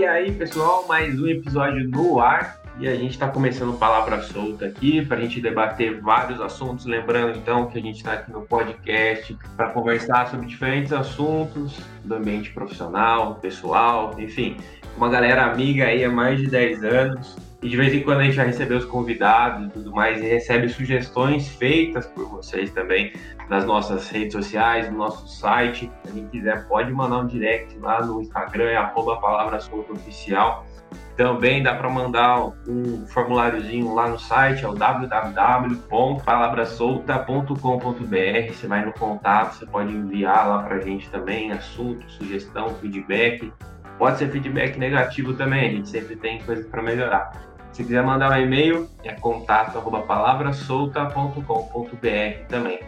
E aí, pessoal, mais um episódio no ar. E a gente está começando Palavra Solta aqui para a gente debater vários assuntos. Lembrando, então, que a gente está aqui no podcast para conversar sobre diferentes assuntos do ambiente profissional, pessoal, enfim. Uma galera amiga aí há mais de 10 anos. E de vez em quando a gente já recebeu os convidados e tudo mais, e recebe sugestões feitas por vocês também nas nossas redes sociais, no nosso site. Se quem quiser, pode mandar um direct lá no Instagram, é arroba palavra oficial. Também dá para mandar um formuláriozinho lá no site, é o www.palabrasolta.com.br. Você vai no contato, você pode enviar lá para a gente também assunto, sugestão, feedback. Pode ser feedback negativo também, a gente sempre tem coisas para melhorar. Se quiser mandar um e-mail, é contato@palabrasolta.com.br também.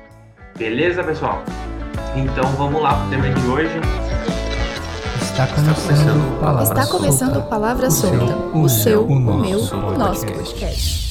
Beleza, pessoal? Então vamos lá para o tema de hoje. Está começando, Palavra Está começando Solta. Palavra O Solta. seu, O seu, o, nosso meu, o podcast. nosso podcast.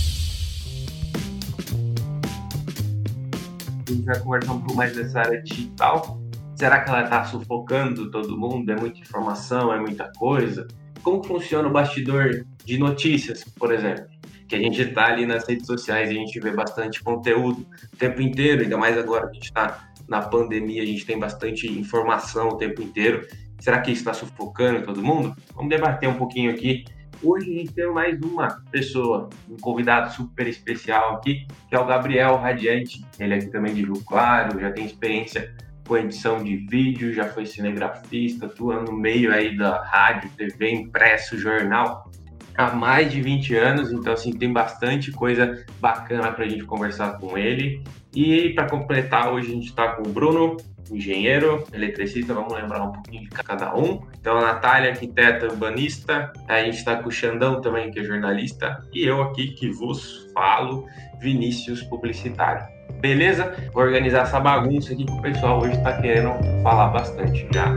A gente vai conversar um pouco mais dessa área digital. Será que ela está sufocando todo mundo? É muita informação, é muita coisa? Como funciona o bastidor de notícias, por exemplo? Que a gente está ali nas redes sociais e a gente vê bastante conteúdo o tempo inteiro, ainda mais agora que a gente está na pandemia, a gente tem bastante informação o tempo inteiro. Será que isso está sufocando todo mundo? Vamos debater um pouquinho aqui. Hoje a gente tem mais uma pessoa, um convidado super especial aqui, que é o Gabriel Radiante. Ele é aqui também de Rio Claro, já tem experiência com edição de vídeo, já foi cinegrafista, atua no meio aí da rádio, TV, impresso, jornal há mais de 20 anos, então assim tem bastante coisa bacana para a gente conversar com ele. E para completar, hoje a gente está com o Bruno, engenheiro, eletricista, vamos lembrar um pouquinho de cada um. Então a Natália, arquiteta urbanista, a gente está com o Xandão também, que é jornalista, e eu aqui que vos falo, Vinícius, publicitário. Beleza? Vou organizar essa bagunça aqui que o pessoal hoje está querendo falar bastante já.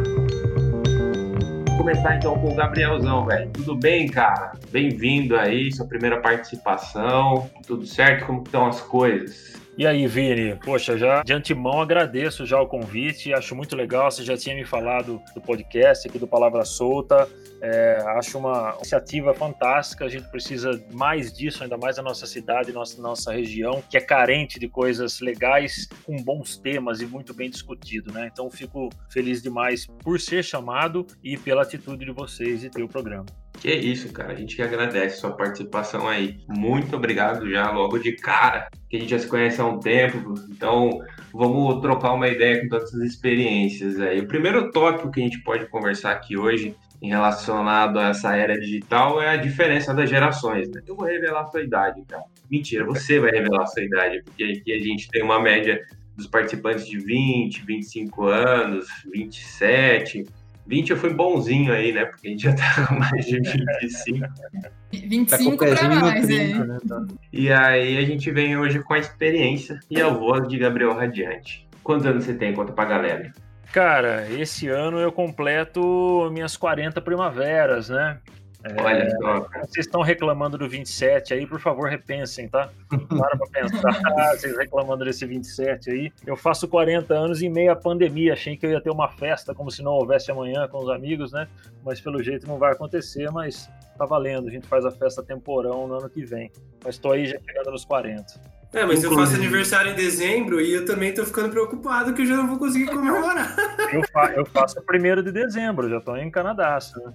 Começar então com o Gabrielzão, velho. Tudo bem, cara? Bem-vindo aí, sua primeira participação. Tudo certo? Como estão as coisas? E aí, Vini? Poxa, já de antemão agradeço já o convite, acho muito legal. Você já tinha me falado do podcast aqui do Palavra Solta. É, acho uma iniciativa fantástica. A gente precisa mais disso, ainda mais na nossa cidade, nossa, nossa região, que é carente de coisas legais, com bons temas e muito bem discutido, né? Então fico feliz demais por ser chamado e pela atitude de vocês de ter o programa. Que isso, cara. A gente que agradece sua participação aí. Muito obrigado já logo de cara, que a gente já se conhece há um tempo. Então, vamos trocar uma ideia com todas essas experiências aí. O primeiro tópico que a gente pode conversar aqui hoje em relacionado a essa era digital é a diferença das gerações, né? Eu vou revelar a sua idade, cara. Mentira, você vai revelar a sua idade, porque aqui a gente tem uma média dos participantes de 20, 25 anos, 27. 20 eu fui bonzinho aí, né? Porque a gente já tá com mais de 25. Tá com o 25 para pezinho no mais, 30, é. né? Tá. E aí a gente vem hoje com a experiência e a voz de Gabriel Radiante. Quantos anos você tem? Conta pra galera. Cara, esse ano eu completo minhas 40 primaveras, né? É, Olha só, cara. Vocês estão reclamando do 27 aí, por favor, repensem, tá? Para pra pensar, vocês reclamando desse 27 aí. Eu faço 40 anos em meio à pandemia, achei que eu ia ter uma festa como se não houvesse amanhã com os amigos, né? Mas pelo jeito não vai acontecer, mas tá valendo, a gente faz a festa temporão no ano que vem. Mas tô aí já chegando nos 40. É, mas eu Inclusive. faço aniversário em dezembro e eu também tô ficando preocupado que eu já não vou conseguir comemorar. Eu, fa eu faço primeiro de dezembro, já tô em Canadaço, né?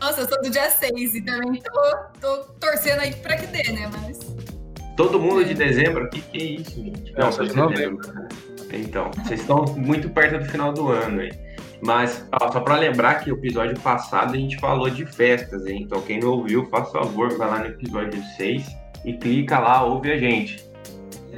Nossa, eu sou do dia 6 e também tô, tô torcendo aí pra que dê, né? Mas. Todo mundo de dezembro? O que, que é isso, gente? Não, sou de novembro. né? Então, vocês estão muito perto do final do ano aí. Mas, ó, só para lembrar que o episódio passado a gente falou de festas, hein? Então, quem não ouviu, faz favor, vai lá no episódio 6 e clica lá, ouve a gente.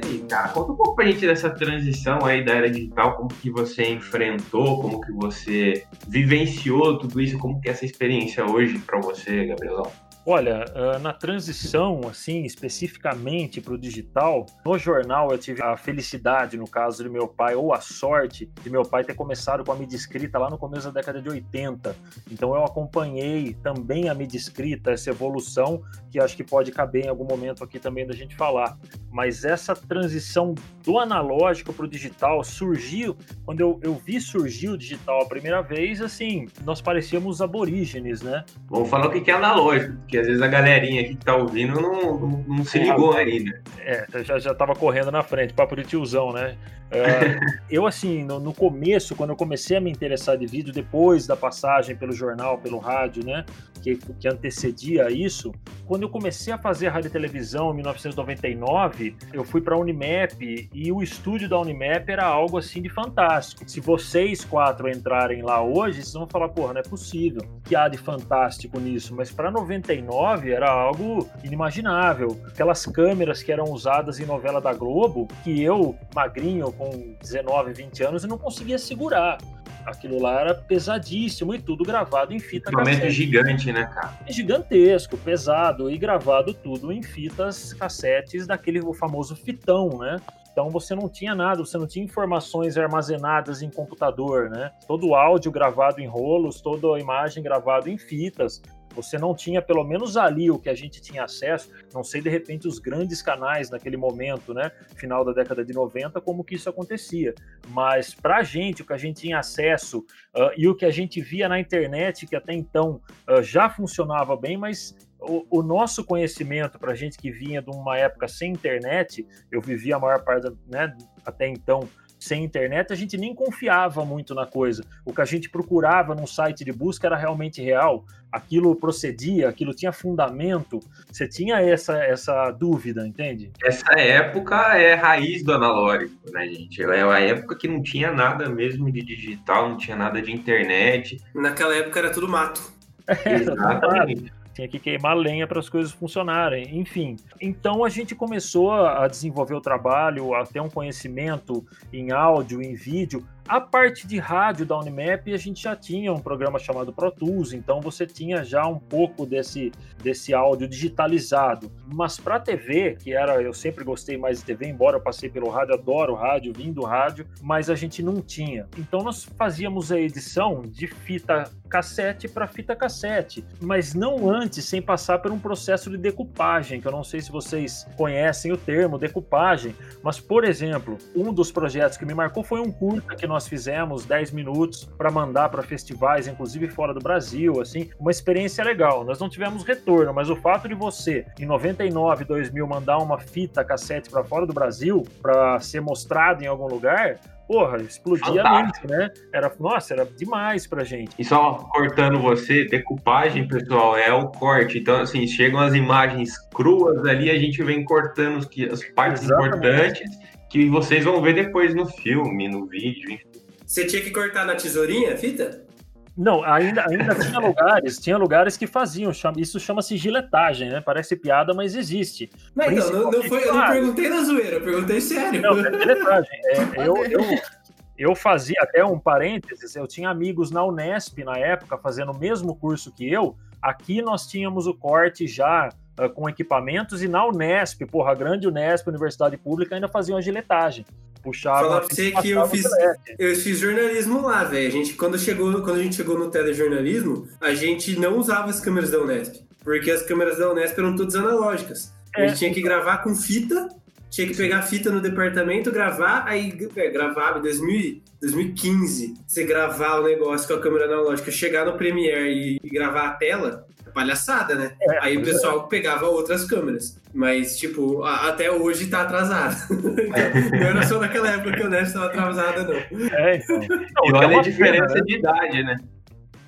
Aí, cara, conta um pouco pra gente dessa transição aí da era digital, como que você enfrentou, como que você vivenciou tudo isso, como que é essa experiência hoje para você, Gabrielão? Olha, ah, na transição, assim, especificamente para o digital, no jornal eu tive a felicidade, no caso de meu pai, ou a sorte de meu pai ter começado com a mídia escrita lá no começo da década de 80. Então eu acompanhei também a mídia escrita, essa evolução, que acho que pode caber em algum momento aqui também da gente falar. Mas essa transição do analógico para o digital surgiu, quando eu, eu vi surgir o digital a primeira vez, assim, nós parecíamos aborígenes, né? Vamos falar o que é analógico, porque às vezes a galerinha aqui que tá ouvindo não, não, não se ligou ainda. É, já, já tava correndo na frente, papo de tiozão, né? É, eu, assim, no, no, começo, quando eu comecei a me interessar de vídeo, depois da passagem pelo jornal, pelo rádio, né? Que, que antecedia isso, quando eu comecei a fazer rádio e televisão em 1999, eu fui para a Unimap e o estúdio da Unimap era algo assim de fantástico. Se vocês quatro entrarem lá hoje, vocês vão falar, porra, não é possível. que há de fantástico nisso? Mas para 99 era algo inimaginável. Aquelas câmeras que eram usadas em novela da Globo, que eu, magrinho, com 19, 20 anos, eu não conseguia segurar. Aquilo lá era pesadíssimo e tudo gravado em fita Equipamento cassete. gigante, né, cara? Gigantesco, pesado e gravado tudo em fitas cassetes daquele famoso fitão, né? Então você não tinha nada, você não tinha informações armazenadas em computador, né? Todo o áudio gravado em rolos, toda a imagem gravada em fitas. Você não tinha, pelo menos ali, o que a gente tinha acesso, não sei de repente os grandes canais naquele momento, né, final da década de 90, como que isso acontecia. Mas para a gente, o que a gente tinha acesso uh, e o que a gente via na internet, que até então uh, já funcionava bem, mas o, o, nosso conhecimento para gente que vinha de uma época sem internet, eu vivia a maior parte, né, até então, sem internet, a gente nem confiava muito na coisa. O que a gente procurava num site de busca era realmente real, aquilo procedia, aquilo tinha fundamento. Você tinha essa, essa dúvida, entende? Essa época é raiz do analógico, né, gente? É a época que não tinha nada mesmo de digital, não tinha nada de internet. Naquela época era tudo mato. Exatamente tinha que queimar lenha para as coisas funcionarem, enfim. Então a gente começou a desenvolver o trabalho, a ter um conhecimento em áudio, em vídeo, a parte de rádio da Unimap, a gente já tinha um programa chamado Pro Tools, então você tinha já um pouco desse, desse áudio digitalizado. Mas para TV, que era, eu sempre gostei mais de TV, embora eu passei pelo rádio, adoro rádio, vim do rádio, mas a gente não tinha. Então nós fazíamos a edição de fita cassete para fita cassete, mas não antes, sem passar por um processo de decupagem, que eu não sei se vocês conhecem o termo decupagem, mas por exemplo, um dos projetos que me marcou foi um curta que nós fizemos 10 minutos para mandar para festivais, inclusive fora do Brasil, assim, uma experiência legal. Nós não tivemos retorno, mas o fato de você, em 99, 2000, mandar uma fita cassete para fora do Brasil para ser mostrado em algum lugar, porra, explodia muito, né? Era, nossa, era demais pra gente. E só cortando você, decupagem, pessoal, é o corte. Então, assim, chegam as imagens cruas ali, a gente vem cortando as partes Exatamente. importantes que vocês vão ver depois no filme, no vídeo. Você tinha que cortar na tesourinha fita? Não, ainda, ainda tinha lugares, tinha lugares que faziam, isso chama-se giletagem, né? Parece piada, mas existe. Não, então, não, não foi, eu não perguntei na zoeira, eu perguntei sério. Não, é giletagem. É, eu, eu, eu fazia, até um parênteses, eu tinha amigos na Unesp na época, fazendo o mesmo curso que eu. Aqui nós tínhamos o corte já uh, com equipamentos, e na Unesp, porra, a grande Unesp, Universidade Pública, ainda faziam a giletagem puxava. Falar pra você que eu fiz, eu fiz jornalismo lá, velho. A gente, quando, chegou, quando a gente chegou no telejornalismo, a gente não usava as câmeras da Unesp, porque as câmeras da Unesp eram todas analógicas. A gente é. tinha que gravar com fita, tinha que pegar fita no departamento, gravar, aí é, gravava em 2015, você gravar o negócio com a câmera analógica, chegar no Premiere e, e gravar a tela, palhaçada, né? É, Aí o pessoal é. pegava outras câmeras. Mas, tipo, a, até hoje tá atrasado. então, não era só naquela época que o Nest estava atrasada, não. É, então. Não, e olha é a diferença pena, né? de idade, né?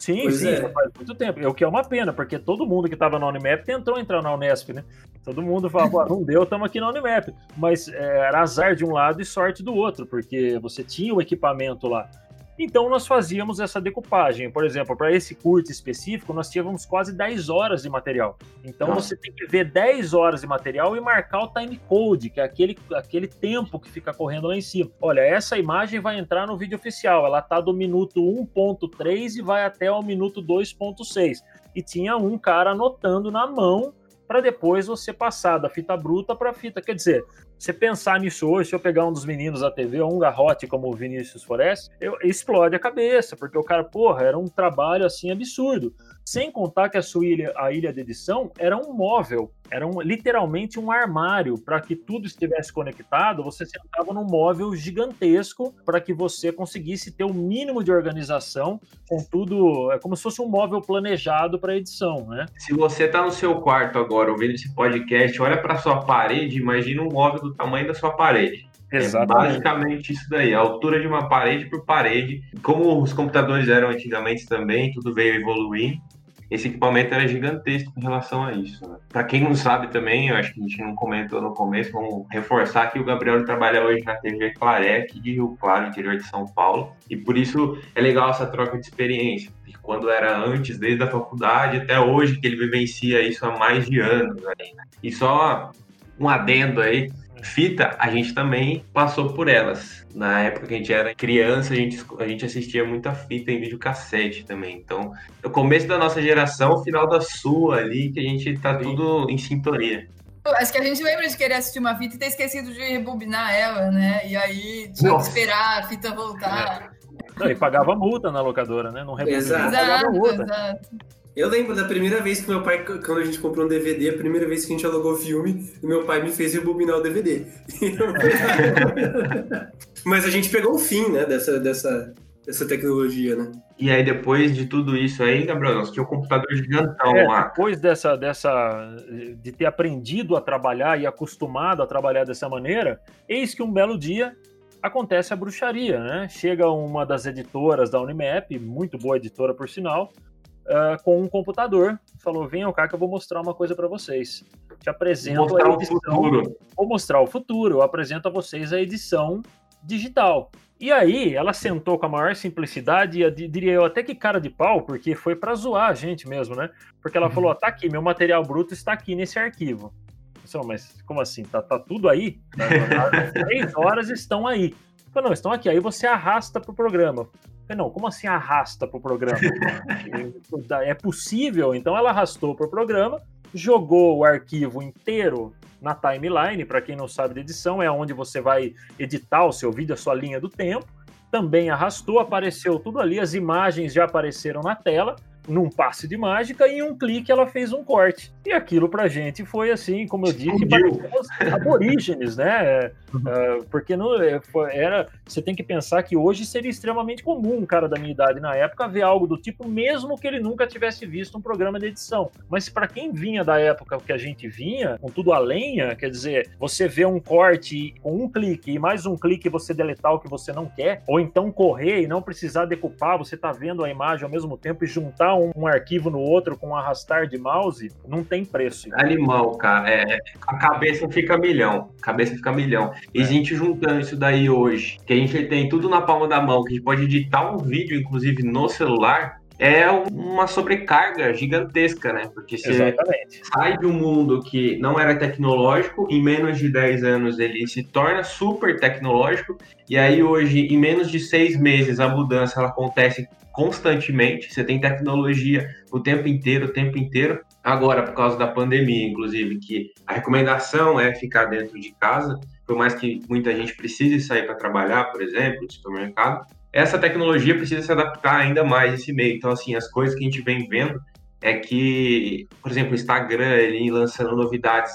Sim, pois sim, é. faz muito tempo. É o que é uma pena, porque todo mundo que estava na Unimap tentou entrar na Unesp, né? Todo mundo falava, não deu, estamos aqui na Unimap. Mas é, era azar de um lado e sorte do outro, porque você tinha o equipamento lá. Então nós fazíamos essa decupagem. Por exemplo, para esse curto específico, nós tínhamos quase 10 horas de material. Então Nossa. você tem que ver 10 horas de material e marcar o time code, que é aquele, aquele tempo que fica correndo lá em cima. Olha, essa imagem vai entrar no vídeo oficial. Ela tá do minuto 1.3 e vai até o minuto 2.6. E tinha um cara anotando na mão para depois você passar da fita bruta para fita. Quer dizer, você pensar nisso hoje, se eu pegar um dos meninos da TV, um garrote como o Vinícius Forest, eu, explode a cabeça, porque o cara, porra, era um trabalho assim absurdo. Sem contar que a sua ilha, a ilha de edição era um móvel, era um, literalmente um armário para que tudo estivesse conectado. Você sentava num móvel gigantesco para que você conseguisse ter o mínimo de organização com tudo. É como se fosse um móvel planejado para edição, né? Se você está no seu quarto agora ouvindo esse podcast, olha para sua parede, imagina um móvel do tamanho da sua parede. É Exatamente. É basicamente isso daí, a altura de uma parede por parede. Como os computadores eram antigamente também, tudo veio evoluindo. Esse equipamento era gigantesco em relação a isso. Né? Para quem não sabe também, eu acho que a gente não comentou no começo, vamos reforçar que o Gabriel trabalha hoje na TV Claré, aqui de Rio Claro, interior de São Paulo, e por isso é legal essa troca de experiência. Porque quando era antes, desde a faculdade até hoje, que ele vivencia isso há mais de anos. Né? E só um adendo aí, fita, a gente também passou por elas. Na época que a gente era criança, a gente, a gente assistia muita fita em videocassete também. Então, no começo da nossa geração, o final da sua ali, que a gente tá tudo em sintonia. Acho que a gente lembra de querer assistir uma fita e ter esquecido de rebobinar ela, né? E aí tinha Nossa. que esperar a fita voltar. É. Não, e pagava multa na locadora, né? Não rebobinava, exato, multa. Exato. Eu lembro da primeira vez que meu pai, quando a gente comprou um DVD, a primeira vez que a gente alugou filme, meu pai me fez rebobinar o DVD. Mas a gente pegou o fim, né, dessa, dessa, dessa tecnologia, né? E aí, depois de tudo isso aí, Gabriel, nós tinha um computador gigantão é, lá. Depois dessa, dessa. de ter aprendido a trabalhar e acostumado a trabalhar dessa maneira, eis que um belo dia acontece a bruxaria, né? Chega uma das editoras da Unimap, muito boa editora por sinal, uh, com um computador. Falou: venham cá que eu vou mostrar uma coisa para vocês. Te apresento mostrar a edição. O futuro. Vou mostrar o futuro. Eu apresento a vocês a edição digital. E aí, ela sentou com a maior simplicidade, e diria eu até que cara de pau, porque foi para zoar a gente mesmo, né? Porque ela uhum. falou: tá aqui, meu material bruto está aqui nesse arquivo. Pessoal, mas como assim? Tá, tá tudo aí? As três horas estão aí. Falei, não, estão aqui. Aí você arrasta pro programa. Falei, não, como assim arrasta pro programa? é possível? Então ela arrastou pro programa, jogou o arquivo inteiro na timeline, para quem não sabe de edição, é onde você vai editar o seu vídeo, a sua linha do tempo. Também arrastou, apareceu tudo ali, as imagens já apareceram na tela num passe de mágica e em um clique ela fez um corte. E aquilo pra gente foi assim, como eu disse, aborígenes, né? Uh, porque não, é, era. Você tem que pensar que hoje seria extremamente comum um cara da minha idade na época ver algo do tipo, mesmo que ele nunca tivesse visto um programa de edição. Mas para quem vinha da época que a gente vinha, com tudo a lenha, quer dizer, você vê um corte com um clique e mais um clique você deletar o que você não quer, ou então correr e não precisar decupar, você tá vendo a imagem ao mesmo tempo e juntar um, um arquivo no outro com um arrastar de mouse, não tem preço. Animal, cara. É, a cabeça fica milhão. A cabeça fica milhão. E a gente juntando isso daí hoje, que a gente tem tudo na palma da mão, que a gente pode editar um vídeo, inclusive, no celular, é uma sobrecarga gigantesca, né? Porque você Exatamente. sai de um mundo que não era tecnológico, em menos de 10 anos ele se torna super tecnológico, e aí hoje, em menos de seis meses, a mudança ela acontece constantemente, você tem tecnologia o tempo inteiro, o tempo inteiro. Agora, por causa da pandemia, inclusive, que a recomendação é ficar dentro de casa, por mais que muita gente precise sair para trabalhar, por exemplo, no supermercado, essa tecnologia precisa se adaptar ainda mais esse meio. Então, assim, as coisas que a gente vem vendo é que, por exemplo, o Instagram, ele lançando novidades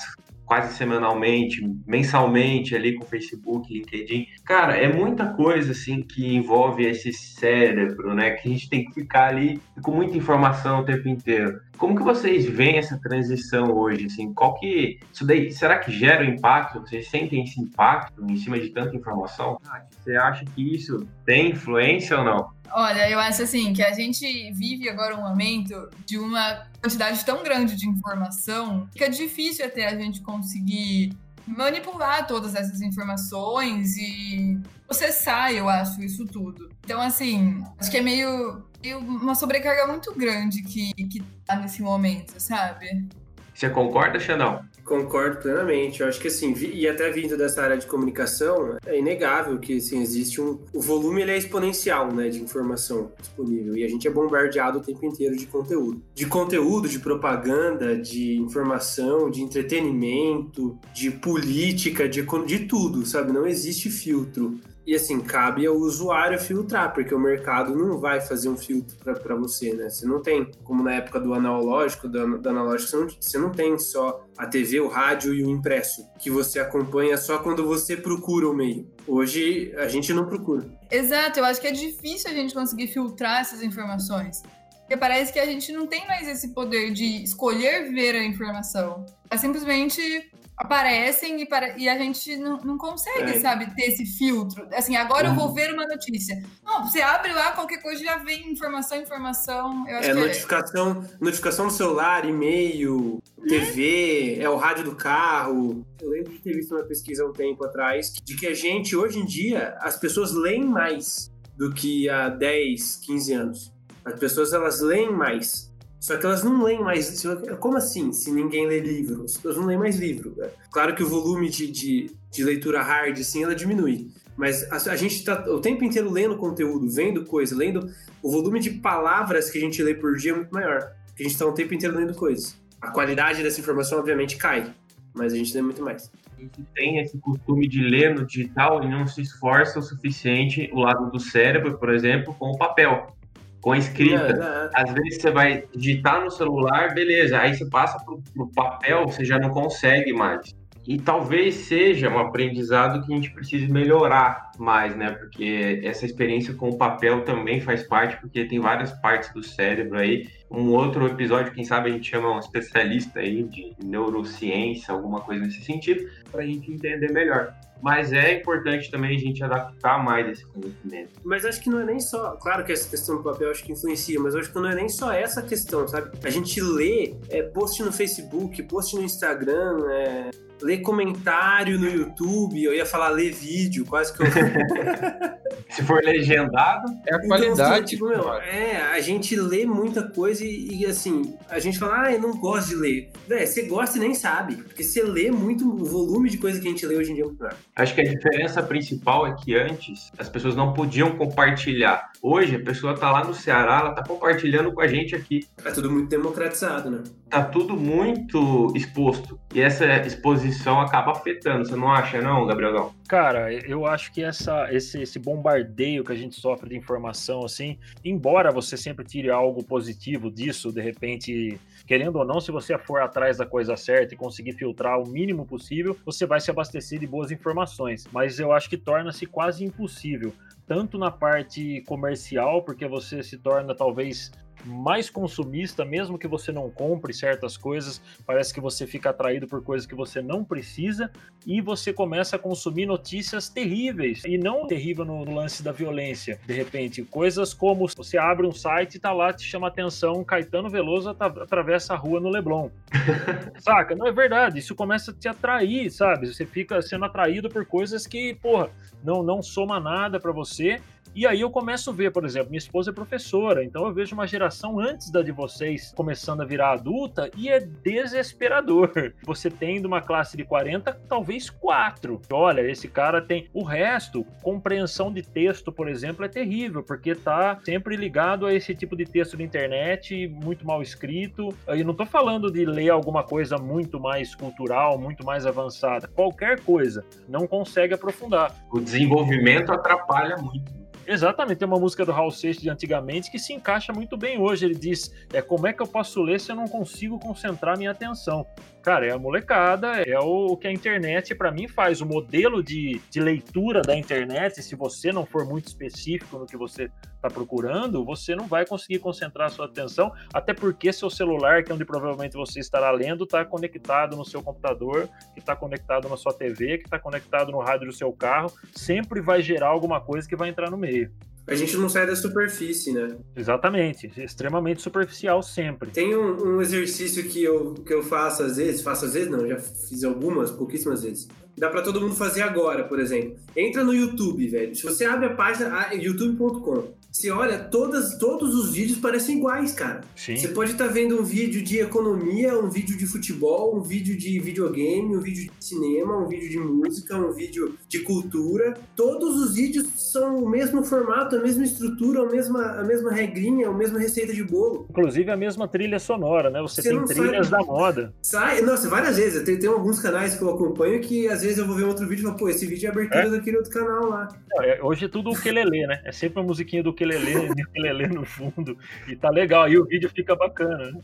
quase semanalmente, mensalmente ali com Facebook, LinkedIn. Cara, é muita coisa assim que envolve esse cérebro, né? Que a gente tem que ficar ali com muita informação o tempo inteiro. Como que vocês veem essa transição hoje? Assim, qual que isso daí? Será que gera impacto? Vocês sentem esse impacto em cima de tanta informação? Você acha que isso tem influência ou não? Olha, eu acho assim que a gente vive agora um momento de uma quantidade tão grande de informação que é difícil até a gente conseguir manipular todas essas informações e processar, eu acho, isso tudo. Então, assim, acho que é meio, meio uma sobrecarga muito grande que, que tá nesse momento, sabe? Você concorda, Xandão? Concordo plenamente. Eu acho que assim, e até vindo dessa área de comunicação, é inegável que assim, existe um. O volume ele é exponencial né, de informação disponível. E a gente é bombardeado o tempo inteiro de conteúdo. De conteúdo, de propaganda, de informação, de entretenimento, de política, de, de tudo, sabe? Não existe filtro. E assim, cabe ao usuário filtrar, porque o mercado não vai fazer um filtro para você, né? Você não tem, como na época do analógico, do, do analógico, você não, você não tem só a TV, o rádio e o impresso, que você acompanha só quando você procura o meio. Hoje a gente não procura. Exato, eu acho que é difícil a gente conseguir filtrar essas informações. Porque parece que a gente não tem mais esse poder de escolher ver a informação. É simplesmente aparecem e, para... e a gente não, não consegue, é. sabe, ter esse filtro. Assim, agora uhum. eu vou ver uma notícia. Não, você abre lá, qualquer coisa já vem informação, informação. é, notificação, é... notificação no celular, e-mail, TV, é o rádio do carro. Eu lembro de ter visto uma pesquisa um tempo atrás de que a gente, hoje em dia, as pessoas leem mais do que há 10, 15 anos. As pessoas, elas leem mais. Só que elas não leem mais. Como assim, se ninguém lê livro? As pessoas não leem mais livro. Né? Claro que o volume de, de, de leitura hard, assim, ela diminui. Mas a, a gente está o tempo inteiro lendo conteúdo, vendo coisa, lendo. O volume de palavras que a gente lê por dia é muito maior. A gente está o tempo inteiro lendo coisas. A qualidade dessa informação, obviamente, cai. Mas a gente lê muito mais. A gente tem esse costume de ler no digital e não se esforça o suficiente o lado do cérebro, por exemplo, com o papel com a escrita. É, é. Às vezes você vai digitar no celular, beleza, aí você passa pro, pro papel, você já não consegue mais. E talvez seja um aprendizado que a gente precise melhorar mais, né? Porque essa experiência com o papel também faz parte, porque tem várias partes do cérebro aí. Um outro episódio, quem sabe a gente chama um especialista aí de neurociência, alguma coisa nesse sentido, para a gente entender melhor. Mas é importante também a gente adaptar mais esse conhecimento. Mas acho que não é nem só. Claro que essa questão do papel acho que influencia, mas acho que não é nem só essa questão, sabe? A gente lê é, post no Facebook, post no Instagram, é, ler comentário no YouTube, eu ia falar ler vídeo, quase que eu. Se for legendado. É a qualidade. Então, assim, tipo, meu, é, a gente lê muita coisa e, e, assim, a gente fala, ah, eu não gosto de ler. Véi, você gosta e nem sabe. Porque você lê muito, o volume de coisa que a gente lê hoje em dia é. Acho que a diferença principal é que antes as pessoas não podiam compartilhar. Hoje a pessoa tá lá no Ceará, ela tá compartilhando com a gente aqui. É tudo muito democratizado, né? Tá tudo muito exposto. E essa exposição acaba afetando, você não acha, não, Gabrielão? Cara, eu acho que essa, esse, esse bombardeio que a gente sofre de informação, assim, embora você sempre tire algo positivo disso, de repente, querendo ou não, se você for atrás da coisa certa e conseguir filtrar o mínimo possível, você vai se abastecer de boas informações. Mas eu acho que torna-se quase impossível tanto na parte comercial, porque você se torna talvez mais consumista, mesmo que você não compre certas coisas, parece que você fica atraído por coisas que você não precisa e você começa a consumir notícias terríveis e não terrível no, no lance da violência. De repente, coisas como você abre um site e tá lá te chama atenção Caetano Veloso atravessa a rua no Leblon. Saca? Não é verdade, isso começa a te atrair, sabe? Você fica sendo atraído por coisas que, porra, não não soma nada para você e aí eu começo a ver, por exemplo, minha esposa é professora, então eu vejo uma geração antes da de vocês começando a virar adulta e é desesperador. Você tem de uma classe de 40, talvez quatro. Olha, esse cara tem o resto, compreensão de texto, por exemplo, é terrível, porque tá sempre ligado a esse tipo de texto de internet, muito mal escrito. E não tô falando de ler alguma coisa muito mais cultural, muito mais avançada. Qualquer coisa, não consegue aprofundar. O desenvolvimento atrapalha muito. Exatamente, tem uma música do Raul Seixas de antigamente que se encaixa muito bem hoje. Ele diz: é como é que eu posso ler se eu não consigo concentrar minha atenção? Cara, é a molecada, é o que a internet para mim faz. O modelo de, de leitura da internet, se você não for muito específico no que você está procurando, você não vai conseguir concentrar sua atenção, até porque seu celular, que é onde provavelmente você estará lendo, está conectado no seu computador, que está conectado na sua TV, que está conectado no rádio do seu carro, sempre vai gerar alguma coisa que vai entrar no meio. A gente não sai da superfície, né? Exatamente, extremamente superficial sempre. Tem um, um, exercício que eu, que eu faço às vezes, faço às vezes não, já fiz algumas, pouquíssimas vezes. Dá para todo mundo fazer agora, por exemplo. Entra no YouTube, velho. Se você abre a página youtube.com, você olha, todas, todos os vídeos parecem iguais, cara. Sim. Você pode estar tá vendo um vídeo de economia, um vídeo de futebol, um vídeo de videogame, um vídeo de cinema, um vídeo de música, um vídeo de cultura. Todos os vídeos são o mesmo formato, a mesma estrutura, a mesma, a mesma regrinha, a mesma receita de bolo. Inclusive a mesma trilha sonora, né? Você, Você tem trilhas da moda. Sai, nossa, várias vezes. Tem, tem alguns canais que eu acompanho que às vezes eu vou ver outro vídeo e falo, pô, esse vídeo é abertura é? daquele outro canal lá. É, hoje é tudo o quelele, né? É sempre uma musiquinha do quelele, o quelele no fundo. E tá legal, aí o vídeo fica bacana, né?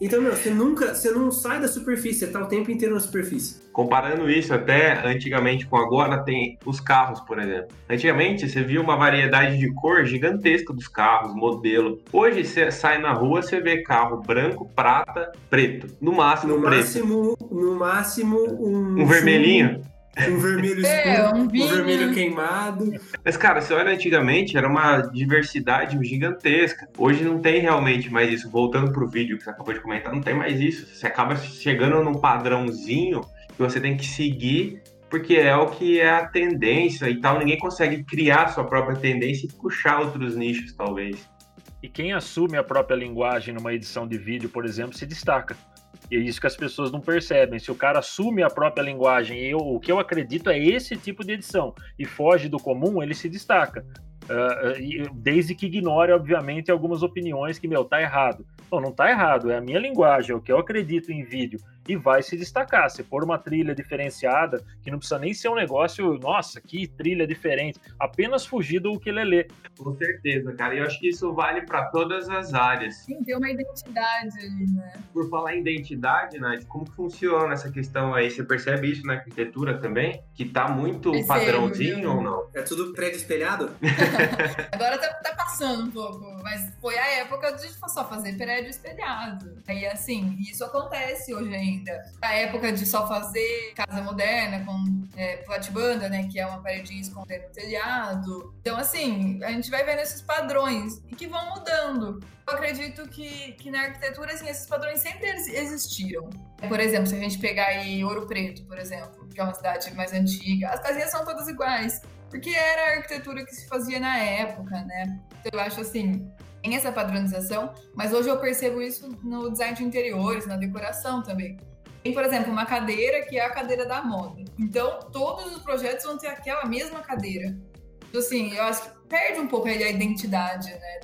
Então, meu, você nunca, você não sai da superfície, você tá o tempo inteiro na superfície. Comparando isso até antigamente com agora, tem os carros, por exemplo. Antigamente você via uma variedade de cor gigantesca dos carros, modelo. Hoje você sai na rua, você vê carro branco, prata, preto. No máximo no preto. Máximo, no máximo um. Um vermelhinho. Um vermelho é, escuro, é, um, um, vermelho queimado. Mas, cara, você olha antigamente, era uma diversidade gigantesca. Hoje não tem realmente mais isso. Voltando pro vídeo que você acabou de comentar, não tem mais isso. Você acaba chegando num padrãozinho que você tem que seguir porque é o que é a tendência e tal. Ninguém consegue criar sua própria tendência e puxar outros nichos, talvez. E quem assume a própria linguagem numa edição de vídeo, por exemplo, se destaca. E é isso que as pessoas não percebem. Se o cara assume a própria linguagem, eu, o que eu acredito é esse tipo de edição, e foge do comum, ele se destaca. Uh, desde que ignore, obviamente, algumas opiniões que, meu, tá errado. Não, não tá errado, é a minha linguagem, é o que eu acredito em vídeo e vai se destacar. Se for uma trilha diferenciada, que não precisa nem ser um negócio, nossa, que trilha diferente, apenas fugir do ukulele. Com certeza, cara. E eu acho que isso vale para todas as áreas. Sim, tem uma identidade ali, né? Por falar em identidade, Nath, como funciona essa questão aí? Você percebe isso na arquitetura também? Que tá muito Percebo, padrãozinho viu? ou não? É tudo prédio espelhado? Agora tá, tá, passando um pouco, mas foi a época de só fazer prédio espelhado. Aí, assim, isso acontece hoje ainda ainda. A época de só fazer casa moderna com é, platibanda, né? Que é uma paredinha escondendo o telhado. Então, assim, a gente vai vendo esses padrões e que vão mudando. Eu acredito que, que na arquitetura, assim, esses padrões sempre existiram. Por exemplo, se a gente pegar aí Ouro Preto, por exemplo, que é uma cidade mais antiga, as casinhas são todas iguais. Porque era a arquitetura que se fazia na época, né? Então, eu acho assim, tem essa padronização, mas hoje eu percebo isso no design de interiores, na decoração também. Tem, por exemplo, uma cadeira que é a cadeira da moda. Então, todos os projetos vão ter aquela mesma cadeira. Então, assim, eu acho que perde um pouco a identidade, né?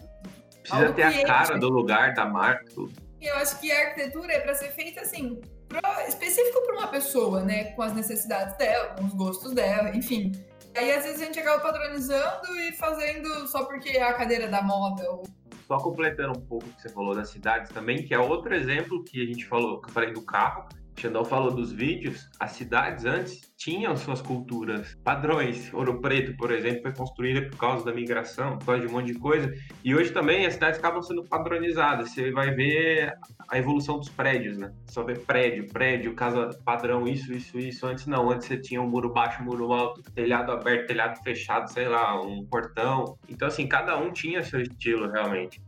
Precisa ter cliente, a cara do lugar, da marca, tudo. Eu acho que a arquitetura é para ser feita, assim, pro, específico para uma pessoa, né? Com as necessidades dela, com os gostos dela, enfim. Aí, às vezes, a gente acaba padronizando e fazendo só porque é a cadeira da moda, ou só completando um pouco o que você falou das cidades também, que é outro exemplo que a gente falou, que eu falei do carro, Xandão falou dos vídeos, as cidades antes tinham suas culturas, padrões. Ouro Preto, por exemplo, foi construída por causa da migração, por causa de um monte de coisa. E hoje também as cidades acabam sendo padronizadas. Você vai ver a evolução dos prédios, né? Só ver prédio, prédio, casa padrão, isso, isso, isso. Antes não, antes você tinha um muro baixo, muro alto, telhado aberto, telhado fechado, sei lá, um portão. Então, assim, cada um tinha seu estilo realmente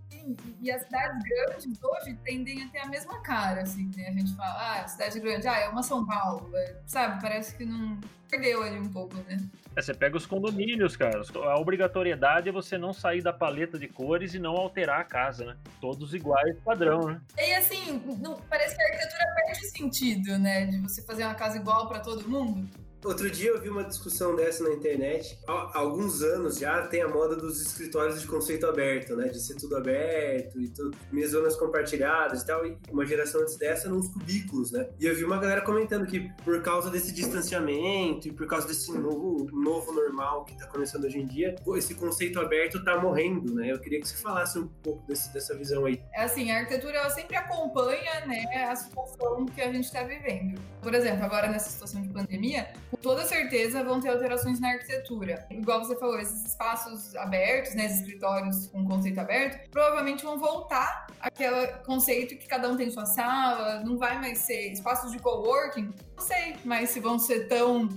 e as cidades grandes hoje tendem a ter a mesma cara, assim, né? A gente fala, ah, cidade grande, ah, é uma São Paulo, é, sabe? Parece que não perdeu ali um pouco, né? É, você pega os condomínios, cara. A obrigatoriedade é você não sair da paleta de cores e não alterar a casa, né? Todos iguais, padrão, né? E assim, não, parece que a arquitetura perde sentido, né? De você fazer uma casa igual para todo mundo. Outro dia eu vi uma discussão dessa na internet. Há alguns anos já tem a moda dos escritórios de conceito aberto, né? De ser tudo aberto e tudo, minhas zonas compartilhadas e tal. E uma geração antes dessa nos cubículos, né? E eu vi uma galera comentando que por causa desse distanciamento e por causa desse novo, novo normal que tá começando hoje em dia, esse conceito aberto tá morrendo, né? Eu queria que você falasse um pouco desse, dessa visão aí. É assim, a arquitetura ela sempre acompanha, né, a situação que a gente tá vivendo. Por exemplo, agora nessa situação de pandemia, com toda certeza vão ter alterações na arquitetura. Igual você falou, esses espaços abertos, né, esses escritórios com conceito aberto, provavelmente vão voltar aquele conceito que cada um tem sua sala, não vai mais ser espaços de coworking. Não sei, mas se vão ser tão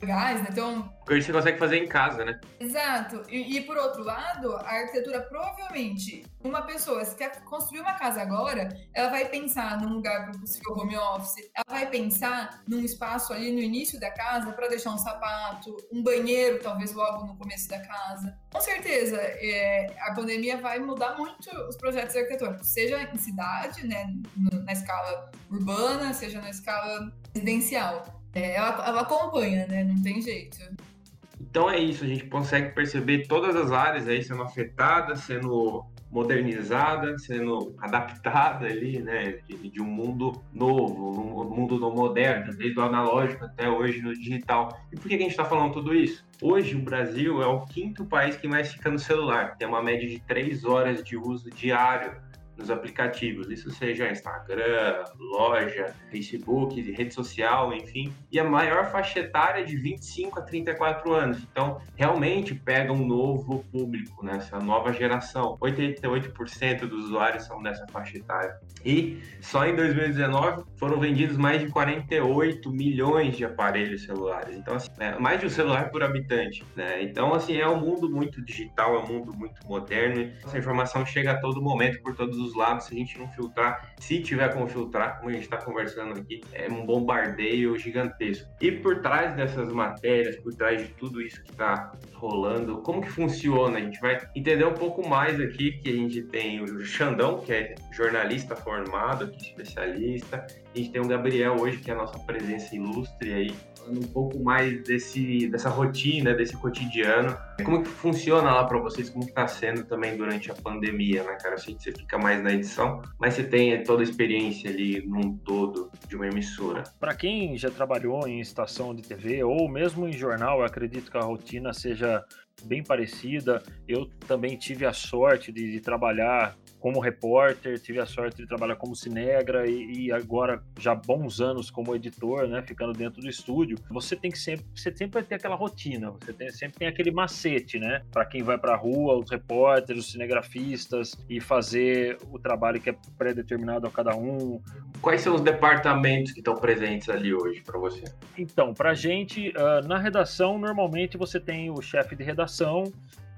legais, né? Então. Porque você consegue fazer em casa, né? Exato. E, e, por outro lado, a arquitetura provavelmente, uma pessoa, se quer construir uma casa agora, ela vai pensar num lugar para possível home office, ela vai pensar num espaço ali no início da casa para deixar um sapato, um banheiro, talvez logo no começo da casa. Com certeza, é, a pandemia vai mudar muito os projetos arquitetônicos, seja em cidade, né, na escala urbana, seja na escala residencial. É, ela, ela acompanha, né? Não tem jeito. Então é isso, a gente consegue perceber todas as áreas aí sendo afetadas, sendo modernizada, sendo adaptada ali, né, de, de um mundo novo, um mundo moderno, desde o analógico até hoje no digital. E por que a gente está falando tudo isso? Hoje o Brasil é o quinto país que mais fica no celular, tem uma média de três horas de uso diário nos aplicativos, isso seja Instagram, loja, Facebook, rede social, enfim, e a maior faixa etária é de 25 a 34 anos. Então, realmente pega um novo público, né? essa nova geração. 88% dos usuários são dessa faixa etária. E só em 2019 foram vendidos mais de 48 milhões de aparelhos celulares. Então, assim, é mais de um celular por habitante. Né? Então, assim, é um mundo muito digital, é um mundo muito moderno. Essa informação chega a todo momento por todos os dos lados, se a gente não filtrar, se tiver como filtrar, como a gente está conversando aqui, é um bombardeio gigantesco. E por trás dessas matérias, por trás de tudo isso que está rolando, como que funciona? A gente vai entender um pouco mais aqui que a gente tem o Xandão, que é jornalista formado, aqui, especialista, a gente tem o Gabriel hoje, que é a nossa presença ilustre aí, falando um pouco mais desse, dessa rotina, desse cotidiano. Como que funciona lá para vocês? Como que tá sendo também durante a pandemia, né, cara? Eu sei que você fica mais na edição, mas você tem toda a experiência ali num todo de uma emissora. Para quem já trabalhou em estação de TV ou mesmo em jornal, eu acredito que a rotina seja bem parecida. Eu também tive a sorte de, de trabalhar como repórter, tive a sorte de trabalhar como cinegra e, e, agora já bons anos como editor, né, ficando dentro do estúdio. Você tem que sempre, você sempre vai ter aquela rotina, você tem, sempre tem aquele macete, né, para quem vai para a rua, os repórteres, os cinegrafistas e fazer o trabalho que é pré-determinado a cada um. Quais são os departamentos que estão presentes ali hoje para você? Então, para gente uh, na redação normalmente você tem o chefe de redação